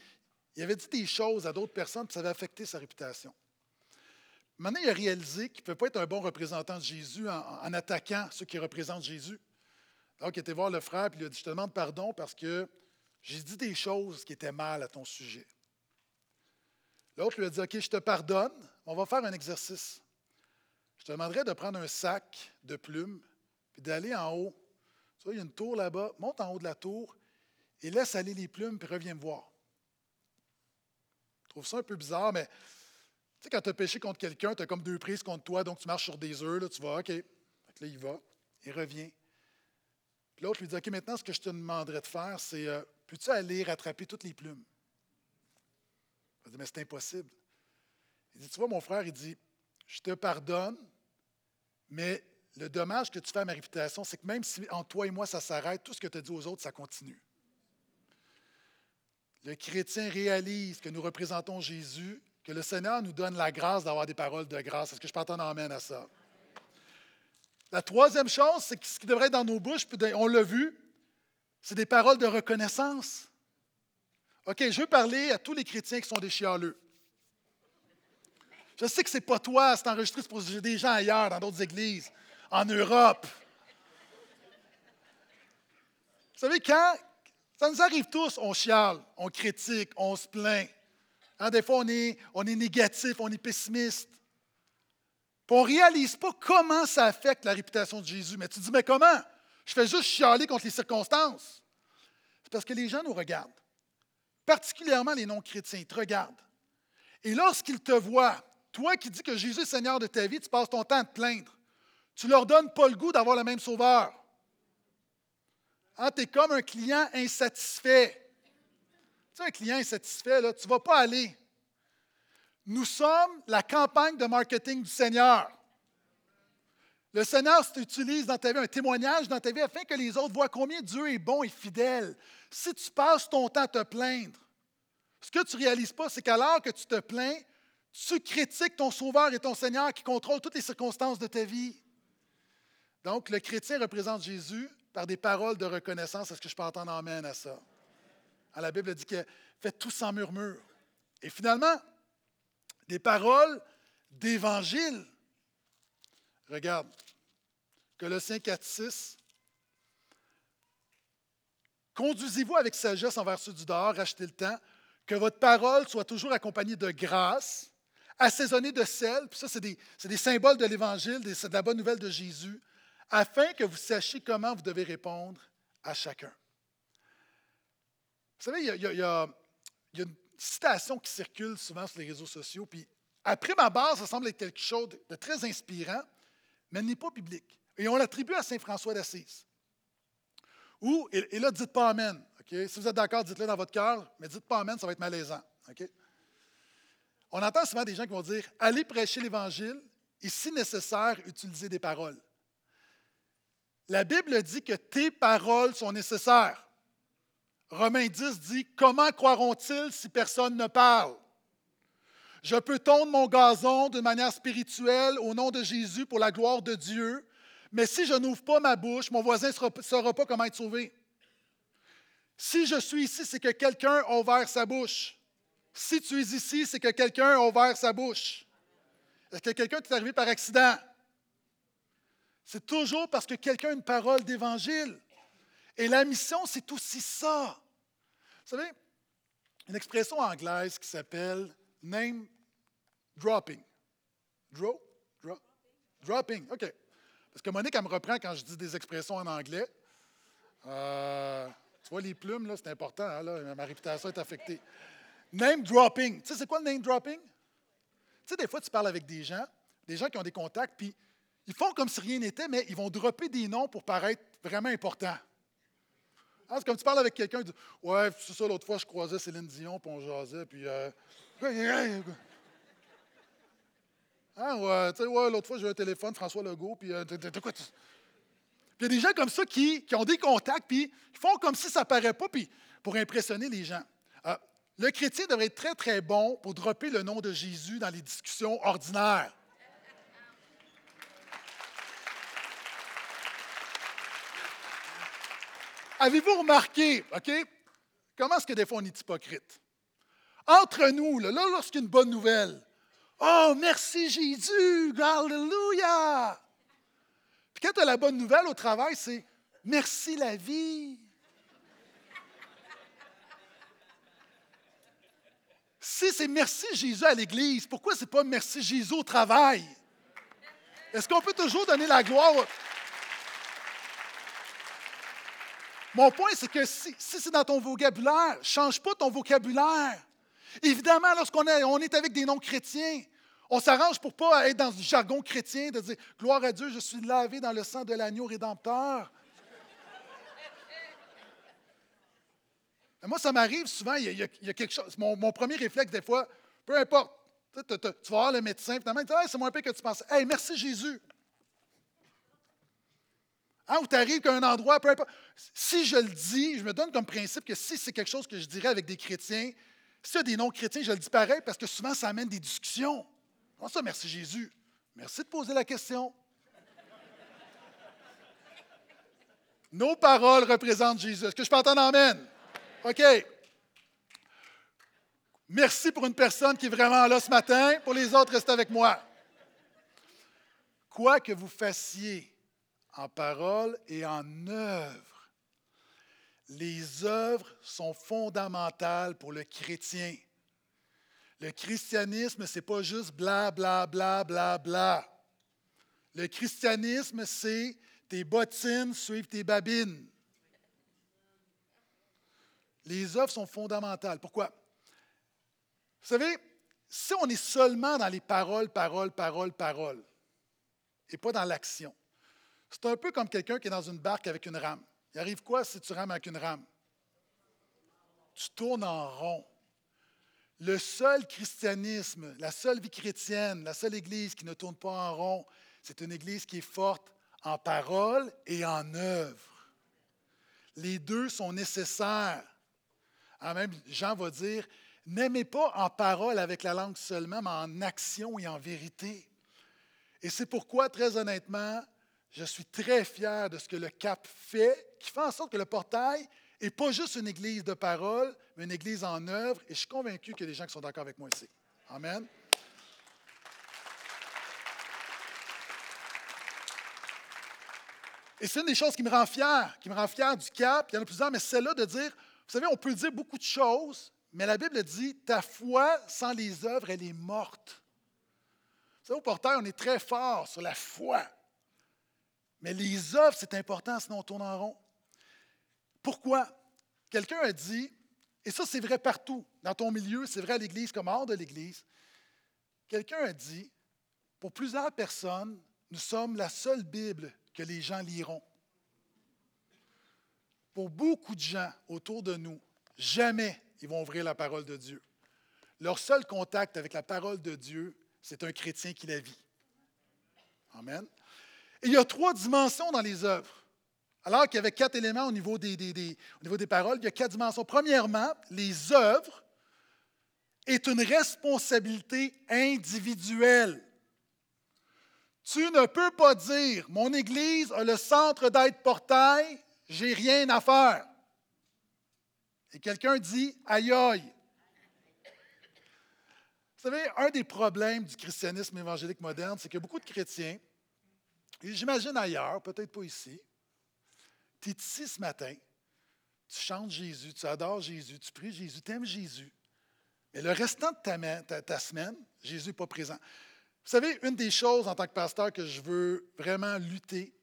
il avait dit des choses à d'autres personnes, puis ça avait affecté sa réputation. Maintenant, il a réalisé qu'il ne peut pas être un bon représentant de Jésus en, attaquant ceux qui représentent Jésus. Donc, il était voir le frère, il lui a dit Je te demande pardon parce que j'ai dit des choses qui étaient mal à ton sujet. L'autre lui a dit OK, je te pardonne, on va faire un exercice. Je te demanderais de prendre un sac de plumes, puis d'aller en haut. Tu vois, il y a une tour là-bas, monte en haut de la tour et laisse aller les plumes, puis reviens me voir. Je trouve ça un peu bizarre, mais tu sais, quand tu as péché contre quelqu'un, tu as comme deux prises contre toi, donc tu marches sur des œufs, là, tu vas, OK. là, il va, il revient. L'autre lui dit, OK, maintenant, ce que je te demanderais de faire, c'est, euh, peux-tu aller rattraper toutes les plumes? Il dit, mais c'est impossible. Il dit, tu vois, mon frère, il dit, je te pardonne, mais le dommage que tu fais à ma réputation, c'est que même si entre toi et moi ça s'arrête, tout ce que tu as dit aux autres, ça continue. Le chrétien réalise que nous représentons Jésus que le Seigneur nous donne la grâce d'avoir des paroles de grâce. Est-ce que je peux entendre amène à ça? La troisième chose, c'est ce qui devrait être dans nos bouches, on l'a vu, c'est des paroles de reconnaissance. OK, je veux parler à tous les chrétiens qui sont des chialeux. Je sais que ce n'est pas toi, c'est enregistré pour des gens ailleurs, dans d'autres églises, en Europe. Vous savez, quand ça nous arrive tous, on chiale, on critique, on se plaint. Hein, des fois, on est négatif, on est pessimiste. On ne réalise pas comment ça affecte la réputation de Jésus. Mais tu te dis, mais comment? Je fais juste chialer contre les circonstances. C'est parce que les gens nous regardent. Particulièrement les non-chrétiens, ils te regardent. Et lorsqu'ils te voient, toi qui dis que Jésus est Seigneur de ta vie, tu passes ton temps à te plaindre. Tu ne leur donnes pas le goût d'avoir le même sauveur. Hein, tu es comme un client insatisfait. Tu sais, un client insatisfait, là, tu ne vas pas aller. Nous sommes la campagne de marketing du Seigneur. Le Seigneur s'utilise dans ta vie, un témoignage dans ta vie, afin que les autres voient combien Dieu est bon et fidèle. Si tu passes ton temps à te plaindre, ce que tu ne réalises pas, c'est qu'alors que tu te plains, tu critiques ton Sauveur et ton Seigneur qui contrôle toutes les circonstances de ta vie. Donc, le chrétien représente Jésus par des paroles de reconnaissance. Est-ce que je peux entendre amène à ça? la Bible dit que fait tout sans murmure. Et finalement, des paroles d'évangile. Regarde, Colossiens 4, 6. Conduisez-vous avec sagesse envers ceux du dehors, rachetez le temps, que votre parole soit toujours accompagnée de grâce, assaisonnée de sel, puis ça, c'est des, des, symboles de l'Évangile, de la bonne nouvelle de Jésus, afin que vous sachiez comment vous devez répondre à chacun. Vous savez, il y, a, une citation qui circule souvent sur les réseaux sociaux, puis après ma base, ça semble être quelque chose de très inspirant, mais elle n'est pas biblique. Et on l'attribue à Saint François d'Assise. Ou, et, là, dites pas Amen. Si vous êtes d'accord, dites-le dans votre cœur, mais dites pas Amen, ça va être malaisant. On entend souvent des gens qui vont dire Allez prêcher l'Évangile et, si nécessaire, utiliser des paroles. La Bible dit que tes paroles sont nécessaires. Romains 10 dit, Comment croiront-ils si personne ne parle? Je peux tondre mon gazon d'une manière spirituelle au nom de Jésus pour la gloire de Dieu, mais si je n'ouvre pas ma bouche, mon voisin ne saura pas comment être sauvé. Si je suis ici, c'est que quelqu'un a ouvert sa bouche. Si tu es ici, c'est que quelqu'un a ouvert sa bouche. Est-ce que quelqu'un est arrivé par accident? C'est toujours parce que quelqu'un a une parole d'évangile. Et la mission, c'est aussi ça. Vous savez, une expression anglaise qui s'appelle name dropping. Draw? Dropping, OK. Parce que Monique, elle me reprend quand je dis des expressions en anglais. Euh, Tu vois, les plumes, là, c'est important. Hein, là, ma réputation est affectée. Name dropping. Tu sais, c'est quoi le name dropping? Tu sais, des fois, tu parles avec des gens, des gens qui ont des contacts, puis ils font comme si rien n'était, mais ils vont dropper des noms pour paraître vraiment importants. Ah, comme tu parles avec quelqu'un, tu dis Ouais, c'est ça, l'autre fois, je croisais Céline Dion, puis on jasait, puis. Euh, ah, ouais, tu sais, ouais, l'autre fois, j'ai eu un téléphone, François Legault, puis. Euh, quoi tu... il y a des gens comme ça qui, qui ont des contacts, puis ils font comme si ça ne paraît pas, puis pour impressionner les gens. Euh, le chrétien devrait être très, très bon pour dropper le nom de Jésus dans les discussions ordinaires. Avez-vous remarqué, OK, comment est-ce que des fois on est hypocrite? Entre nous, là, là lorsqu'il y a une bonne nouvelle, oh, merci Jésus, Alléluia! Puis quand tu as la bonne nouvelle au travail, c'est merci la vie. Si c'est merci Jésus à l'Église, pourquoi ce n'est pas merci Jésus au travail? Est-ce qu'on peut toujours donner la gloire? Mon point, c'est que si, c'est dans ton vocabulaire, change pas ton vocabulaire. Évidemment, lorsqu'on est, avec des non-chrétiens, on s'arrange pour pas être dans du jargon chrétien, de dire Gloire à Dieu, je suis lavé dans le sang de l'agneau rédempteur. moi, ça m'arrive souvent, il y, a, quelque chose. Mon, premier réflexe, des fois, peu importe, tu, vas voir le médecin, finalement, il dit C'est moins pire que tu penses. Hey, merci Jésus. Hein, ou tu arrives à un endroit, peu importe. Si je le dis, je me donne comme principe que si c'est quelque chose que je dirais avec des chrétiens, si y a des non-chrétiens, je le dis pareil parce que souvent ça amène des discussions. Comment ça, merci Jésus? Merci de poser la question. Nos paroles représentent Jésus. Est-ce que je peux entendre Amen? OK. Merci pour une personne qui est vraiment là ce matin. Pour les autres, restez avec moi. Quoi que vous fassiez, en parole et en œuvre. Les œuvres sont fondamentales pour le chrétien. Le christianisme, ce n'est pas juste bla, bla, bla, bla, bla. Le christianisme, c'est tes bottines suivent tes babines. Les œuvres sont fondamentales. Pourquoi? Vous savez, si on est seulement dans les paroles, paroles, paroles, paroles, et pas dans l'action, c'est un peu comme quelqu'un qui est dans une barque avec une rame. Il arrive quoi si tu rames avec une rame? Tu tournes en rond. Le seul christianisme, la seule vie chrétienne, la seule Église qui ne tourne pas en rond, c'est une Église qui est forte en parole et en œuvre. Les deux sont nécessaires. Ah, même Jean va dire, n'aimez pas en parole avec la langue seulement, mais en action et en vérité. Et c'est pourquoi, très honnêtement, je suis très fier de ce que le CAP fait, qui fait en sorte que le portail n'est pas juste une église de parole, mais une église en œuvre. Et je suis convaincu qu'il y a des gens qui sont d'accord avec moi ici. Amen. Et c'est une des choses qui me rend fier, qui me rend fier du cap. Il y en a plusieurs, mais celle-là de dire, vous savez, on peut dire beaucoup de choses, mais la Bible dit, ta foi sans les œuvres, elle est morte. Vous savez, au portail, on est très fort sur la foi. Mais les œuvres, c'est important, sinon on tourne en rond. Pourquoi? Quelqu'un a dit, et ça c'est vrai partout, dans ton milieu, c'est vrai à l'Église comme hors de l'Église, quelqu'un a dit, pour plusieurs personnes, nous sommes la seule Bible que les gens liront. Pour beaucoup de gens autour de nous, jamais ils vont ouvrir la parole de Dieu. Leur seul contact avec la parole de Dieu, c'est un chrétien qui la vit. Amen il y a trois dimensions dans les œuvres. Alors qu'il y avait quatre éléments au niveau des, paroles, il y a quatre dimensions. Premièrement, les œuvres est une responsabilité individuelle. Tu ne peux pas dire, mon Église a le centre d'être portail, j'ai rien à faire. Et quelqu'un dit, aïe aïe. Vous savez, un des problèmes du christianisme évangélique moderne, c'est que beaucoup de chrétiens j'imagine ailleurs, peut-être pas ici. Tu es ici ce matin, tu chantes Jésus, tu adores Jésus, tu pries Jésus, tu aimes Jésus. Mais le restant de ta, semaine, Jésus n'est pas présent. Vous savez, une des choses en tant que pasteur que je veux vraiment lutter,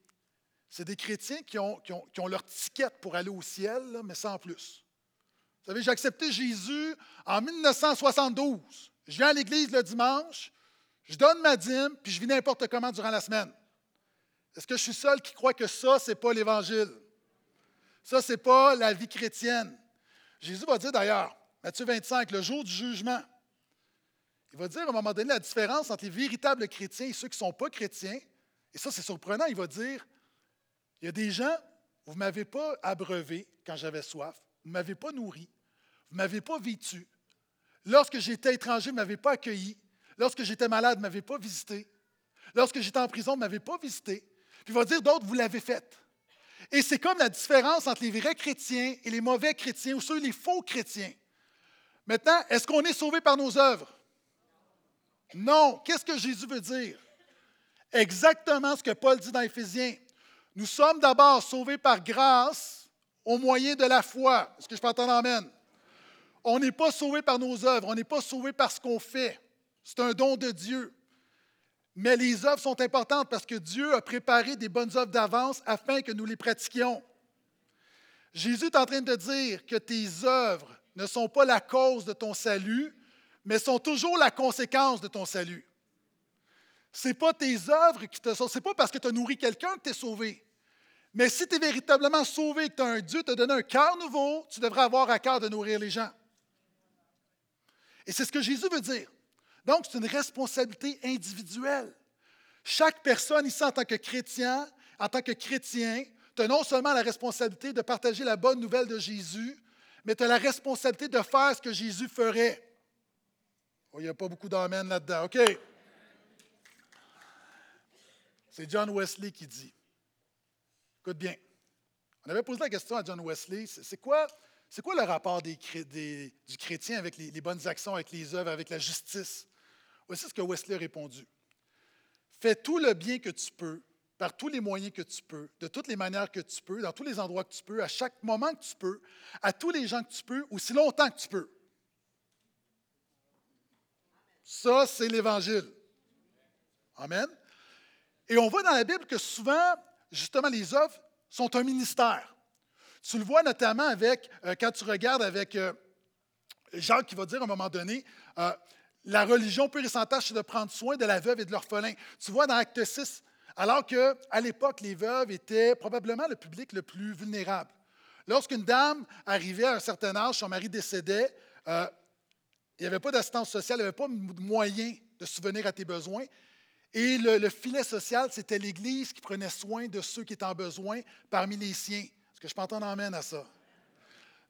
c'est des chrétiens qui ont, qui, ont, leur ticket pour aller au ciel, mais sans plus. Vous savez, j'ai accepté Jésus en 1972. Je viens à l'église le dimanche, je donne ma dîme, puis je vis n'importe comment durant la semaine. Est-ce que je suis seul qui croit que ça, ce n'est pas l'Évangile? Ça, ce n'est pas la vie chrétienne. Jésus va dire d'ailleurs, Matthieu 25, le jour du jugement, il va dire à un moment donné la différence entre les véritables chrétiens et ceux qui ne sont pas chrétiens. Et ça, c'est surprenant. Il va dire, il y a des gens, vous ne m'avez pas abreuvé quand j'avais soif, vous ne m'avez pas nourri, vous ne m'avez pas vêtu. Lorsque j'étais étranger, vous ne m'avez pas accueilli. Lorsque j'étais malade, vous ne m'avez pas visité. Lorsque j'étais en prison, vous ne m'avez pas visité. Puis il va dire d'autres, vous l'avez fait. Et c'est comme la différence entre les vrais chrétiens et les mauvais chrétiens, ou ceux, les faux chrétiens. Maintenant, est-ce qu'on est sauvé par nos œuvres? Non. Qu'est-ce que Jésus veut dire? Exactement ce que Paul dit dans Éphésiens. Nous sommes d'abord sauvés par grâce au moyen de la foi. Est-ce que je peux entendre Amen? On n'est pas sauvé par nos œuvres, on n'est pas sauvé par ce qu'on fait. C'est un don de Dieu. Mais les œuvres sont importantes parce que Dieu a préparé des bonnes œuvres d'avance afin que nous les pratiquions. Jésus est en train de dire que tes œuvres ne sont pas la cause de ton salut, mais sont toujours la conséquence de ton salut. Ce n'est pas tes œuvres qui te sauvent, ce pas parce que tu as nourri quelqu'un que tu es sauvé. Mais si tu es véritablement sauvé, que tu as un Dieu t'a donné un cœur nouveau, tu devrais avoir à cœur de nourrir les gens. Et c'est ce que Jésus veut dire. Donc, c'est une responsabilité individuelle. Chaque personne ici, en tant que chrétien, en tant que chrétien, tu as non seulement la responsabilité de partager la bonne nouvelle de Jésus, mais tu as la responsabilité de faire ce que Jésus ferait. Oh, il n'y a pas beaucoup d'amen là-dedans. OK? C'est John Wesley qui dit. Écoute bien. On avait posé la question à John Wesley c'est quoi, quoi le rapport du chrétien avec les, bonnes actions, avec les œuvres, avec la justice? Voici ce que Wesley a répondu. Fais tout le bien que tu peux, par tous les moyens que tu peux, de toutes les manières que tu peux, dans tous les endroits que tu peux, à chaque moment que tu peux, à tous les gens que tu peux, aussi longtemps que tu peux. Ça, c'est l'Évangile. Amen. Et on voit dans la Bible que souvent, justement, les œuvres sont un ministère. Tu le vois notamment avec, euh, quand tu regardes avec euh, Jacques qui va dire à un moment donné, euh, la religion pure et tâche, c'est de prendre soin de la veuve et de l'orphelin. Tu vois dans Acte 6, alors qu'à l'époque, les veuves étaient probablement le public le plus vulnérable. Lorsqu'une dame arrivait à un certain âge, son mari décédait, il n'y avait pas d'assistance sociale, il n'y avait pas de moyen de souvenir à tes besoins. Et le, filet social, c'était l'Église qui prenait soin de ceux qui étaient en besoin parmi les siens. Est-ce que je peux entendre amène à ça?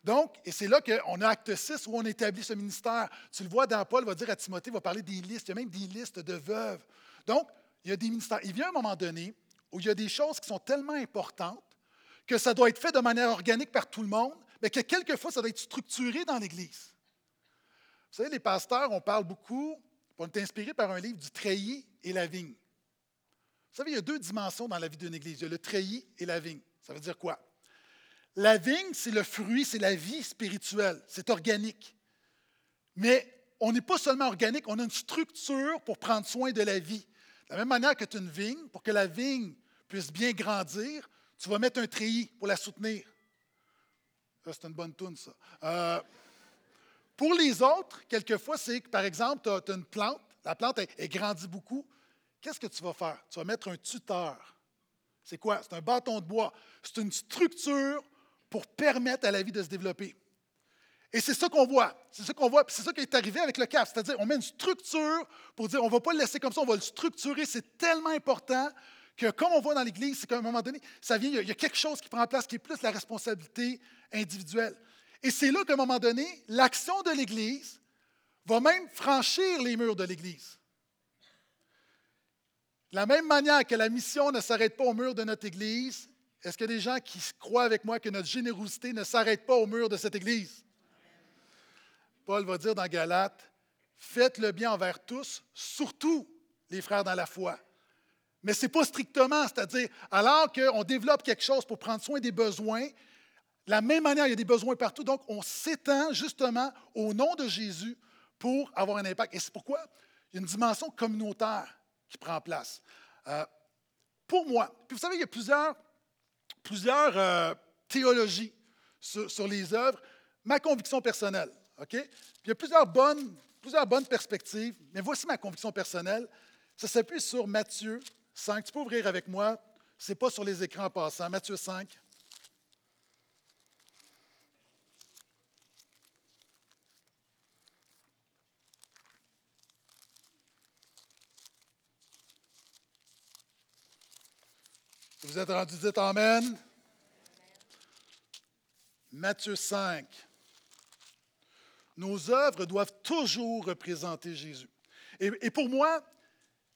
Donc, et c'est là qu'on a acte 6 où on établit ce ministère. Tu le vois dans Paul, va dire à Timothée, va parler des listes, il y a même des listes de veuves. Donc, il y a des ministères. Il vient un moment donné où il y a des choses qui sont tellement importantes que ça doit être fait de manière organique par tout le monde, mais que quelquefois, ça doit être structuré dans l'Église. Vous savez, les pasteurs, on parle beaucoup, on est inspiré par un livre du treillis et la vigne. Vous savez, il y a deux dimensions dans la vie d'une Église. Il y a le treillis et la vigne. Ça veut dire quoi? La vigne, c'est le fruit, c'est la vie spirituelle, c'est organique. Mais on n'est pas seulement organique, on a une structure pour prendre soin de la vie. De la même manière que tu as une vigne, pour que la vigne puisse bien grandir, tu vas mettre un treillis pour la soutenir. C'est une bonne toune, ça. Euh, pour les autres, quelquefois, c'est que, par exemple, tu as, une plante, la plante, elle, grandit beaucoup. Qu'est-ce que tu vas faire? Tu vas mettre un tuteur. C'est quoi? C'est un bâton de bois. C'est une structure pour permettre à la vie de se développer. Et c'est ça qu'on voit. C'est ça qu'on voit. C'est ça qui est arrivé avec le CAF. C'est-à-dire, on met une structure pour dire, on ne va pas le laisser comme ça, on va le structurer. C'est tellement important que, comme on voit dans l'Église, c'est qu'à un moment donné, ça vient, il y a quelque chose qui prend place qui est plus la responsabilité individuelle. Et c'est là qu'à un moment donné, l'action de l'Église va même franchir les murs de l'Église. De la même manière que la mission ne s'arrête pas au mur de notre Église, est-ce qu'il y a des gens qui croient avec moi que notre générosité ne s'arrête pas au mur de cette Église? Paul va dire dans Galates, faites le bien envers tous, surtout les frères dans la foi. Mais ce n'est pas strictement, c'est-à-dire, alors qu'on développe quelque chose pour prendre soin des besoins, de la même manière, il y a des besoins partout. Donc, on s'étend justement au nom de Jésus pour avoir un impact. Et c'est pourquoi il y a une dimension communautaire qui prend place. Euh, pour moi, puis vous savez, il y a plusieurs plusieurs euh, théologies sur, les œuvres. Ma conviction personnelle, OK? il y a plusieurs bonnes, plusieurs bonnes perspectives, mais voici ma conviction personnelle. Ça s'appuie sur Matthieu 5. Tu peux ouvrir avec moi. Ce n'est pas sur les écrans en passant. Matthieu 5. Vous êtes rendu, dites Amen. Matthieu 5. Nos œuvres doivent toujours représenter Jésus. Et, pour moi,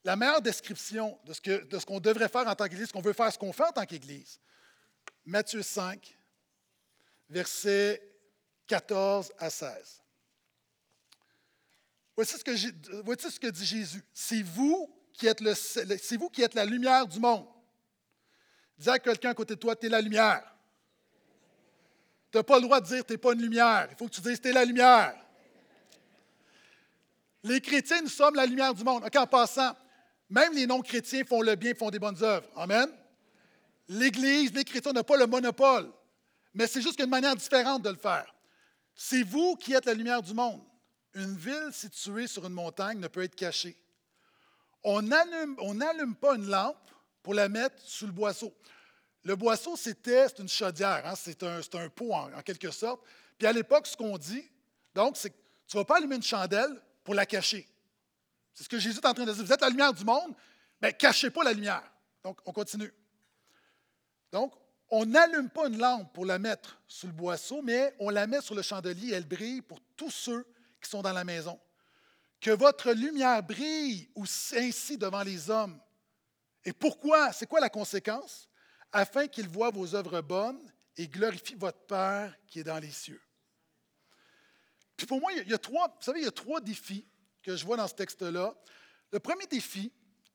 la meilleure description de ce, qu'on devrait faire en tant qu'Église, ce qu'on veut faire, ce qu'on fait en tant qu'Église, Matthieu 5, versets 14 à 16. Voici ce que, dit Jésus. C'est vous qui êtes la lumière du monde. Dis à quelqu'un à côté de toi, tu es la lumière. Tu n'as pas le droit de dire tu n'es pas une lumière. Il faut que tu dises tu es la lumière. Les chrétiens, nous sommes la lumière du monde. En passant, même les non-chrétiens font le bien, font des bonnes œuvres. Amen. L'Église, les chrétiens n'ont pas le monopole, mais c'est juste une manière différente de le faire. C'est vous qui êtes la lumière du monde. Une ville située sur une montagne ne peut être cachée. On n'allume pas une lampe pour la mettre sous le boisseau. Le boisseau, c'était une chaudière, hein, c'est un, un, pot en, quelque sorte. Puis à l'époque, ce qu'on dit, donc, c'est que tu ne vas pas allumer une chandelle pour la cacher. C'est ce que Jésus est en train de dire. Vous êtes la lumière du monde, mais cachez pas la lumière. Donc, on continue. Donc, on n'allume pas une lampe pour la mettre sous le boisseau, mais on la met sur le chandelier et elle brille pour tous ceux qui sont dans la maison. Que votre lumière brille ainsi devant les hommes, et pourquoi? C'est quoi la conséquence? Afin qu'il voit vos œuvres bonnes et glorifie votre Père qui est dans les cieux. Puis pour moi, il y a trois, vous savez, il y a trois défis que je vois dans ce texte-là. Le premier défi,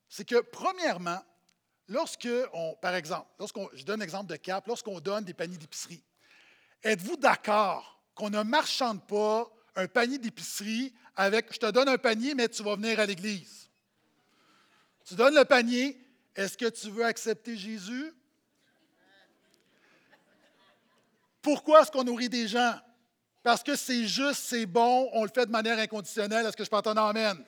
c'est que premièrement, lorsque on, par exemple, lorsqu'on, je donne un exemple de cap, lorsqu'on donne des paniers d'épicerie, êtes-vous d'accord qu'on ne marchande pas un panier d'épicerie avec je te donne un panier, mais tu vas venir à l'église? Tu donnes le panier, est-ce que tu veux accepter Jésus? Pourquoi est-ce qu'on nourrit des gens? Parce que c'est juste, c'est bon, on le fait de manière inconditionnelle. Est-ce que je peux entendre Amen?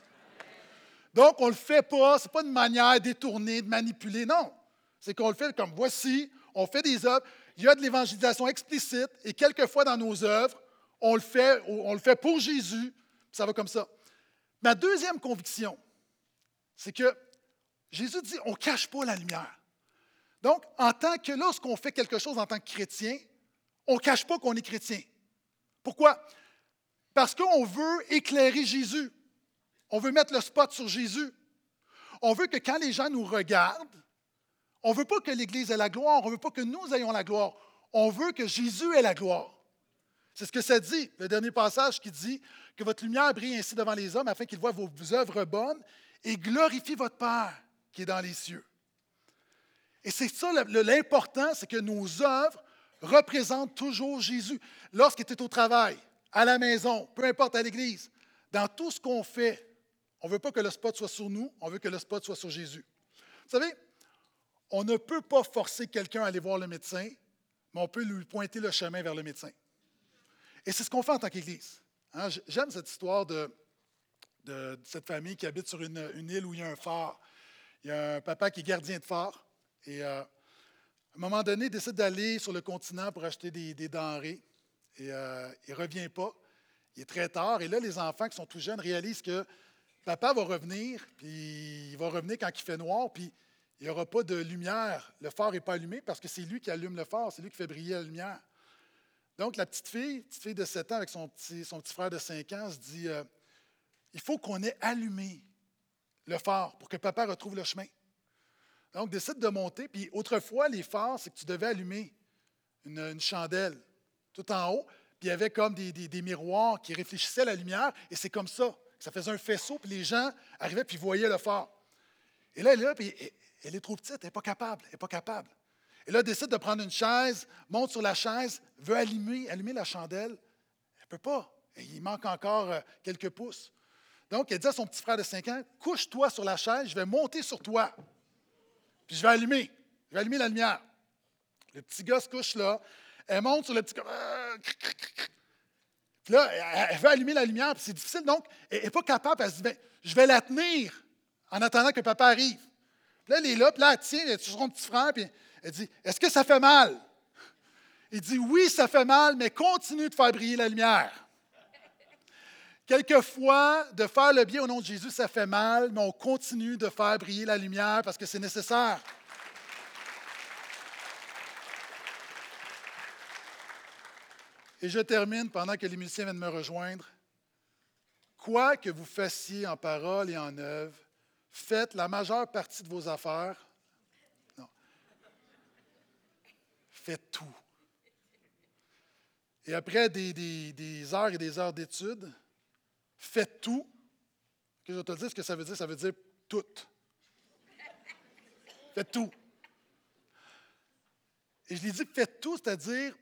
Donc, on ne le fait pas, ce n'est pas une manière détournée, de manipuler, non. C'est qu'on le fait comme voici, on fait des œuvres, il y a de l'évangélisation explicite, et quelquefois dans nos œuvres, on le fait, on le fait pour Jésus, ça va comme ça. Ma deuxième conviction, c'est que Jésus dit, on ne cache pas la lumière. Donc, en tant que lorsqu'on fait quelque chose en tant que chrétien, on ne cache pas qu'on est chrétien. Pourquoi? Parce qu'on veut éclairer Jésus. On veut mettre le spot sur Jésus. On veut que quand les gens nous regardent, on ne veut pas que l'Église ait la gloire, on ne veut pas que nous ayons la gloire. On veut que Jésus ait la gloire. C'est ce que ça dit, le dernier passage qui dit que votre lumière brille ainsi devant les hommes afin qu'ils voient vos œuvres bonnes et glorifient votre Père qui est dans les cieux. Et c'est ça l'important, c'est que nos œuvres représentent toujours Jésus. Lorsqu'il était au travail, à la maison, peu importe à l'église, dans tout ce qu'on fait, on ne veut pas que le spot soit sur nous, on veut que le spot soit sur Jésus. Vous savez, on ne peut pas forcer quelqu'un à aller voir le médecin, mais on peut lui pointer le chemin vers le médecin. Et c'est ce qu'on fait en tant qu'Église. Hein, j'aime cette histoire de, cette famille qui habite sur une, une île où il y a un phare. Il y a un papa qui est gardien de phare et euh, à un moment donné, il décide d'aller sur le continent pour acheter des, denrées et euh, il ne revient pas. Il est très tard et là, les enfants qui sont tout jeunes réalisent que papa va revenir, puis il va revenir quand il fait noir, puis il n'y aura pas de lumière. Le phare n'est pas allumé parce que c'est lui qui allume le phare, c'est lui qui fait briller la lumière. Donc, la petite fille, petite fille de 7 ans avec son petit, frère de 5 ans, se dit euh, il faut qu'on ait allumé le phare pour que papa retrouve le chemin. Donc, décide de monter. Puis autrefois, les phares, c'est que tu devais allumer une, chandelle tout en haut. Puis il y avait comme des, miroirs qui réfléchissaient la lumière. Et c'est comme ça. Ça faisait un faisceau. Puis les gens arrivaient puis voyaient le phare. Et là, elle est trop petite. Elle n'est pas capable. Elle n'est pas capable. Et là, elle décide de prendre une chaise, monte sur la chaise, veut allumer, allumer la chandelle. Elle ne peut pas. il manque encore euh, quelques pouces. Donc, elle dit à son petit frère de 5 ans Couche-toi sur la chaise, je vais monter sur toi. Puis je vais allumer. Je vais allumer la lumière. Le petit gars se couche là. Elle monte sur le petit gars. Puis là, elle veut allumer la lumière, puis c'est difficile. Donc, elle n'est pas capable. Elle se dit ben, Je vais la tenir en attendant que papa arrive. Puis là, elle est là, puis là, elle tient, elle est sur son petit frère, puis elle dit Est-ce que ça fait mal Il dit Oui, ça fait mal, mais continue de faire briller la lumière. Quelquefois, de faire le bien au nom de Jésus, ça fait mal, mais on continue de faire briller la lumière parce que c'est nécessaire. Et je termine pendant que les musiciens viennent me rejoindre. Quoi que vous fassiez en parole et en œuvre, faites la majeure partie de vos affaires. Non. Faites tout. Et après des, des heures et des heures d'études, faites tout. Que je te dis, ce que ça veut dire, ça veut dire tout. Faites tout. Et je lui dis faites tout, c'est-à-dire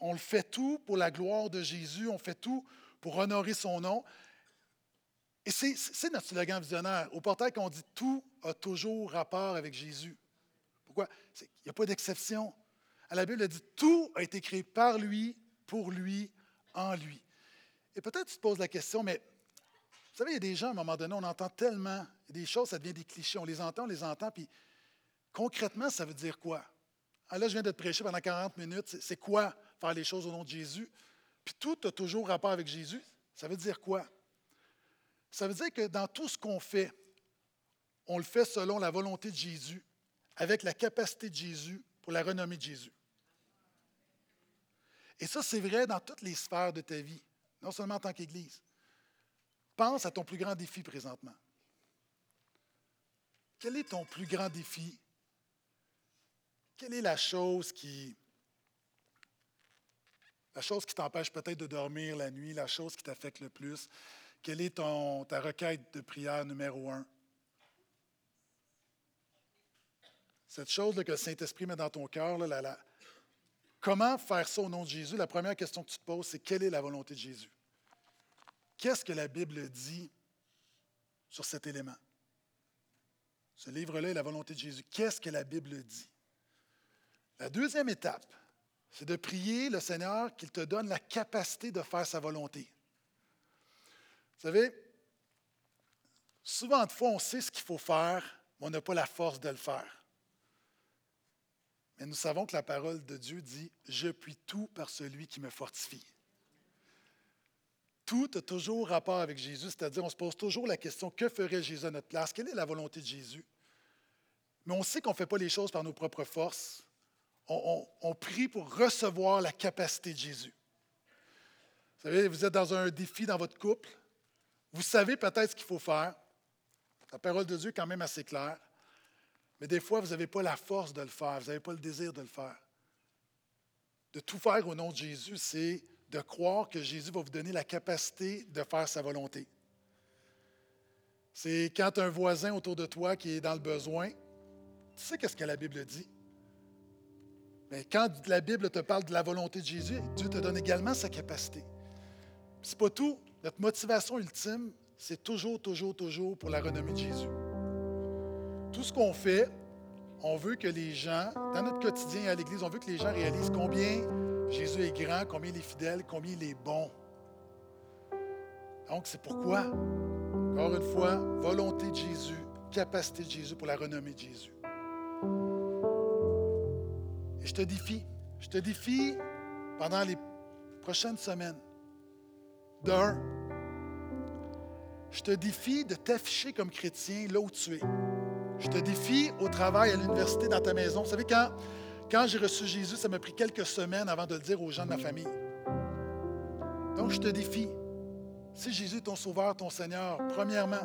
on, le fait tout pour la gloire de Jésus, on fait tout pour honorer son nom. Et c'est notre slogan visionnaire. Au portail, qu'on dit tout a toujours rapport avec Jésus. Pourquoi? Il n'y a pas d'exception. La Bible, dit tout a été créé par lui, pour lui, en lui. Et peut-être tu te poses la question, mais vous savez, il y a des gens, à un moment donné, on entend tellement, des choses, ça devient des clichés. On les entend, on les entend, puis concrètement, ça veut dire quoi? Ah, là, je viens de te prêcher pendant 40 minutes. C'est quoi faire les choses au nom de Jésus? Puis tout a toujours rapport avec Jésus. Ça veut dire quoi? Ça veut dire que dans tout ce qu'on fait, on le fait selon la volonté de Jésus, avec la capacité de Jésus pour la renommée de Jésus. Et ça, c'est vrai dans toutes les sphères de ta vie, non seulement en tant qu'Église. Pense à ton plus grand défi présentement. Quel est ton plus grand défi? Quelle est la chose qui la chose qui t'empêche peut-être de dormir la nuit, la chose qui t'affecte le plus? Quelle est ton, ta requête de prière numéro un? Cette chose que le Saint-Esprit met dans ton cœur, là, comment faire ça au nom de Jésus? La première question que tu te poses, c'est quelle est la volonté de Jésus? Qu'est-ce que la Bible dit sur cet élément? Ce livre-là est la volonté de Jésus. Qu'est-ce que la Bible dit? La deuxième étape, c'est de prier le Seigneur qu'il te donne la capacité de faire sa volonté. Vous savez, souvent de fois, on sait ce qu'il faut faire, mais on n'a pas la force de le faire. Mais nous savons que la parole de Dieu dit Je puis tout par celui qui me fortifie. Tout a toujours rapport avec Jésus, c'est-à-dire on se pose toujours la question que ferait Jésus à notre place? Quelle est la volonté de Jésus? Mais on sait qu'on ne fait pas les choses par nos propres forces on, prie pour recevoir la capacité de Jésus. Vous savez, vous êtes dans un défi dans votre couple. Vous savez peut-être ce qu'il faut faire. La parole de Dieu est quand même assez claire. Mais des fois, vous n'avez pas la force de le faire. Vous n'avez pas le désir de le faire. De tout faire au nom de Jésus, c'est de croire que Jésus va vous donner la capacité de faire sa volonté. C'est quand un voisin autour de toi qui est dans le besoin, tu sais qu'est-ce que la Bible dit? Mais quand la Bible te parle de la volonté de Jésus, Dieu te donne également sa capacité. Ce n'est pas tout. Notre motivation ultime, c'est toujours, toujours, toujours pour la renommée de Jésus. Tout ce qu'on fait, on veut que les gens, dans notre quotidien à l'Église, on veut que les gens réalisent combien Jésus est grand, combien il est fidèle, combien il est bon. Donc, c'est pourquoi, encore une fois, volonté de Jésus, capacité de Jésus pour la renommée de Jésus. Et je te défie, je te défie pendant les prochaines semaines. D'un, je te défie de t'afficher comme chrétien là où tu es. Je te défie au travail, à l'université, dans ta maison. Vous savez, quand, quand j'ai reçu Jésus, ça m'a pris quelques semaines avant de le dire aux gens de ma famille. Donc, je te défie. Si Jésus est ton sauveur, ton Seigneur, premièrement,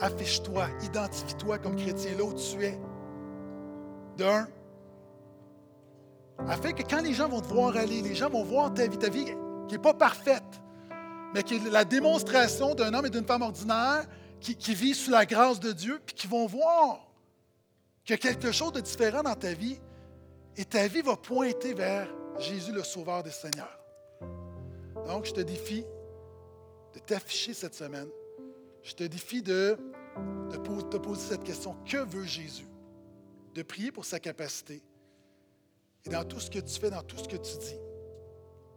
affiche-toi, identifie-toi comme chrétien là où tu es. D'un, afin que quand les gens vont te voir aller, les gens vont voir ta vie, ta vie qui n'est pas parfaite, mais qui est la démonstration d'un homme et d'une femme ordinaire qui, vit sous la grâce de Dieu, puis qui vont voir qu'il y a quelque chose de différent dans ta vie, et ta vie va pointer vers Jésus, le Sauveur des Seigneurs. Donc, je te défie de t'afficher cette semaine. Je te défie de, de te poser cette question. Que veut Jésus? De prier pour sa capacité et dans tout ce que tu fais, dans tout ce que tu dis,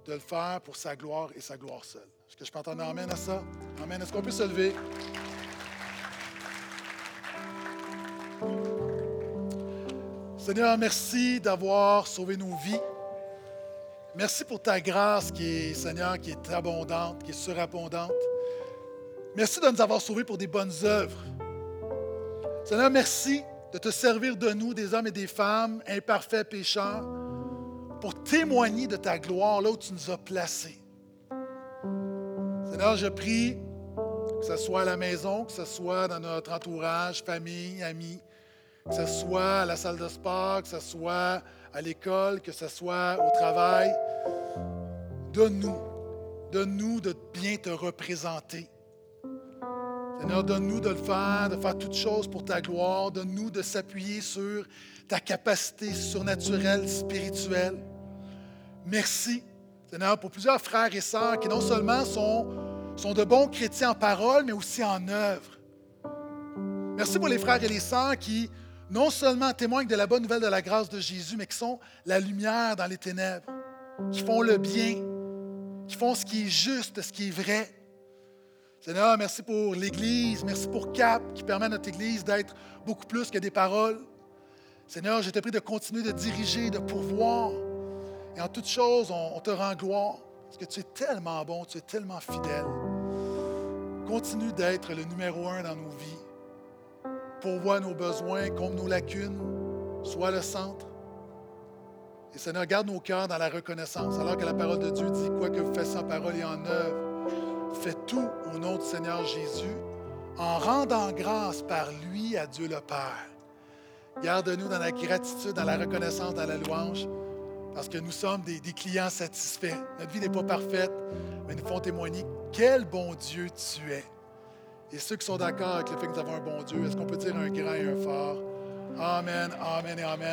de le faire pour sa gloire et sa gloire seule. Est-ce que je peux entendre Amen à ça? Amen. Est-ce qu'on peut se lever? Seigneur, merci d'avoir sauvé nos vies. Merci pour ta grâce qui est, Seigneur, qui est abondante, qui est surabondante. Merci de nous avoir sauvés pour des bonnes œuvres. Seigneur, merci de te servir de nous, des hommes et des femmes, imparfaits pécheurs, pour témoigner de ta gloire là où tu nous as placés. Seigneur, je prie que ce soit à la maison, que ce soit dans notre entourage, famille, amis, que ce soit à la salle de sport, que ce soit à l'école, que ce soit au travail. Donne-nous, donne-nous de bien te représenter. Seigneur, donne-nous de le faire, de faire toutes choses pour ta gloire. Donne-nous de s'appuyer sur ta capacité surnaturelle, spirituelle. Merci, Seigneur, pour plusieurs frères et sœurs qui non seulement sont, sont de bons chrétiens en parole, mais aussi en œuvre. Merci pour les frères et les sœurs qui non seulement témoignent de la bonne nouvelle de la grâce de Jésus, mais qui sont la lumière dans les ténèbres, qui font le bien, qui font ce qui est juste, ce qui est vrai. Seigneur, merci pour l'Église, merci pour Cap, qui permet à notre Église d'être beaucoup plus que des paroles. Seigneur, je te prie de continuer de diriger, de pourvoir. Et en toutes choses, on, on te rend gloire, parce que tu es tellement bon, tu es tellement fidèle. Continue d'être le numéro un dans nos vies pourvois nos besoins, comble nos lacunes, sois le centre. Et Seigneur, garde nos cœurs dans la reconnaissance, alors que la parole de Dieu dit quoi que vous fassiez en parole et en œuvre. Faites tout au nom du Seigneur Jésus, en rendant grâce par lui à Dieu le Père. Garde-nous dans la gratitude, dans la reconnaissance, dans la louange, parce que nous sommes des, des clients satisfaits. Notre vie n'est pas parfaite, mais nous font témoigner quel bon Dieu tu es. Et ceux qui sont d'accord avec le fait que nous avons un bon Dieu, est-ce qu'on peut dire un grand et un fort? Amen, amen et amen.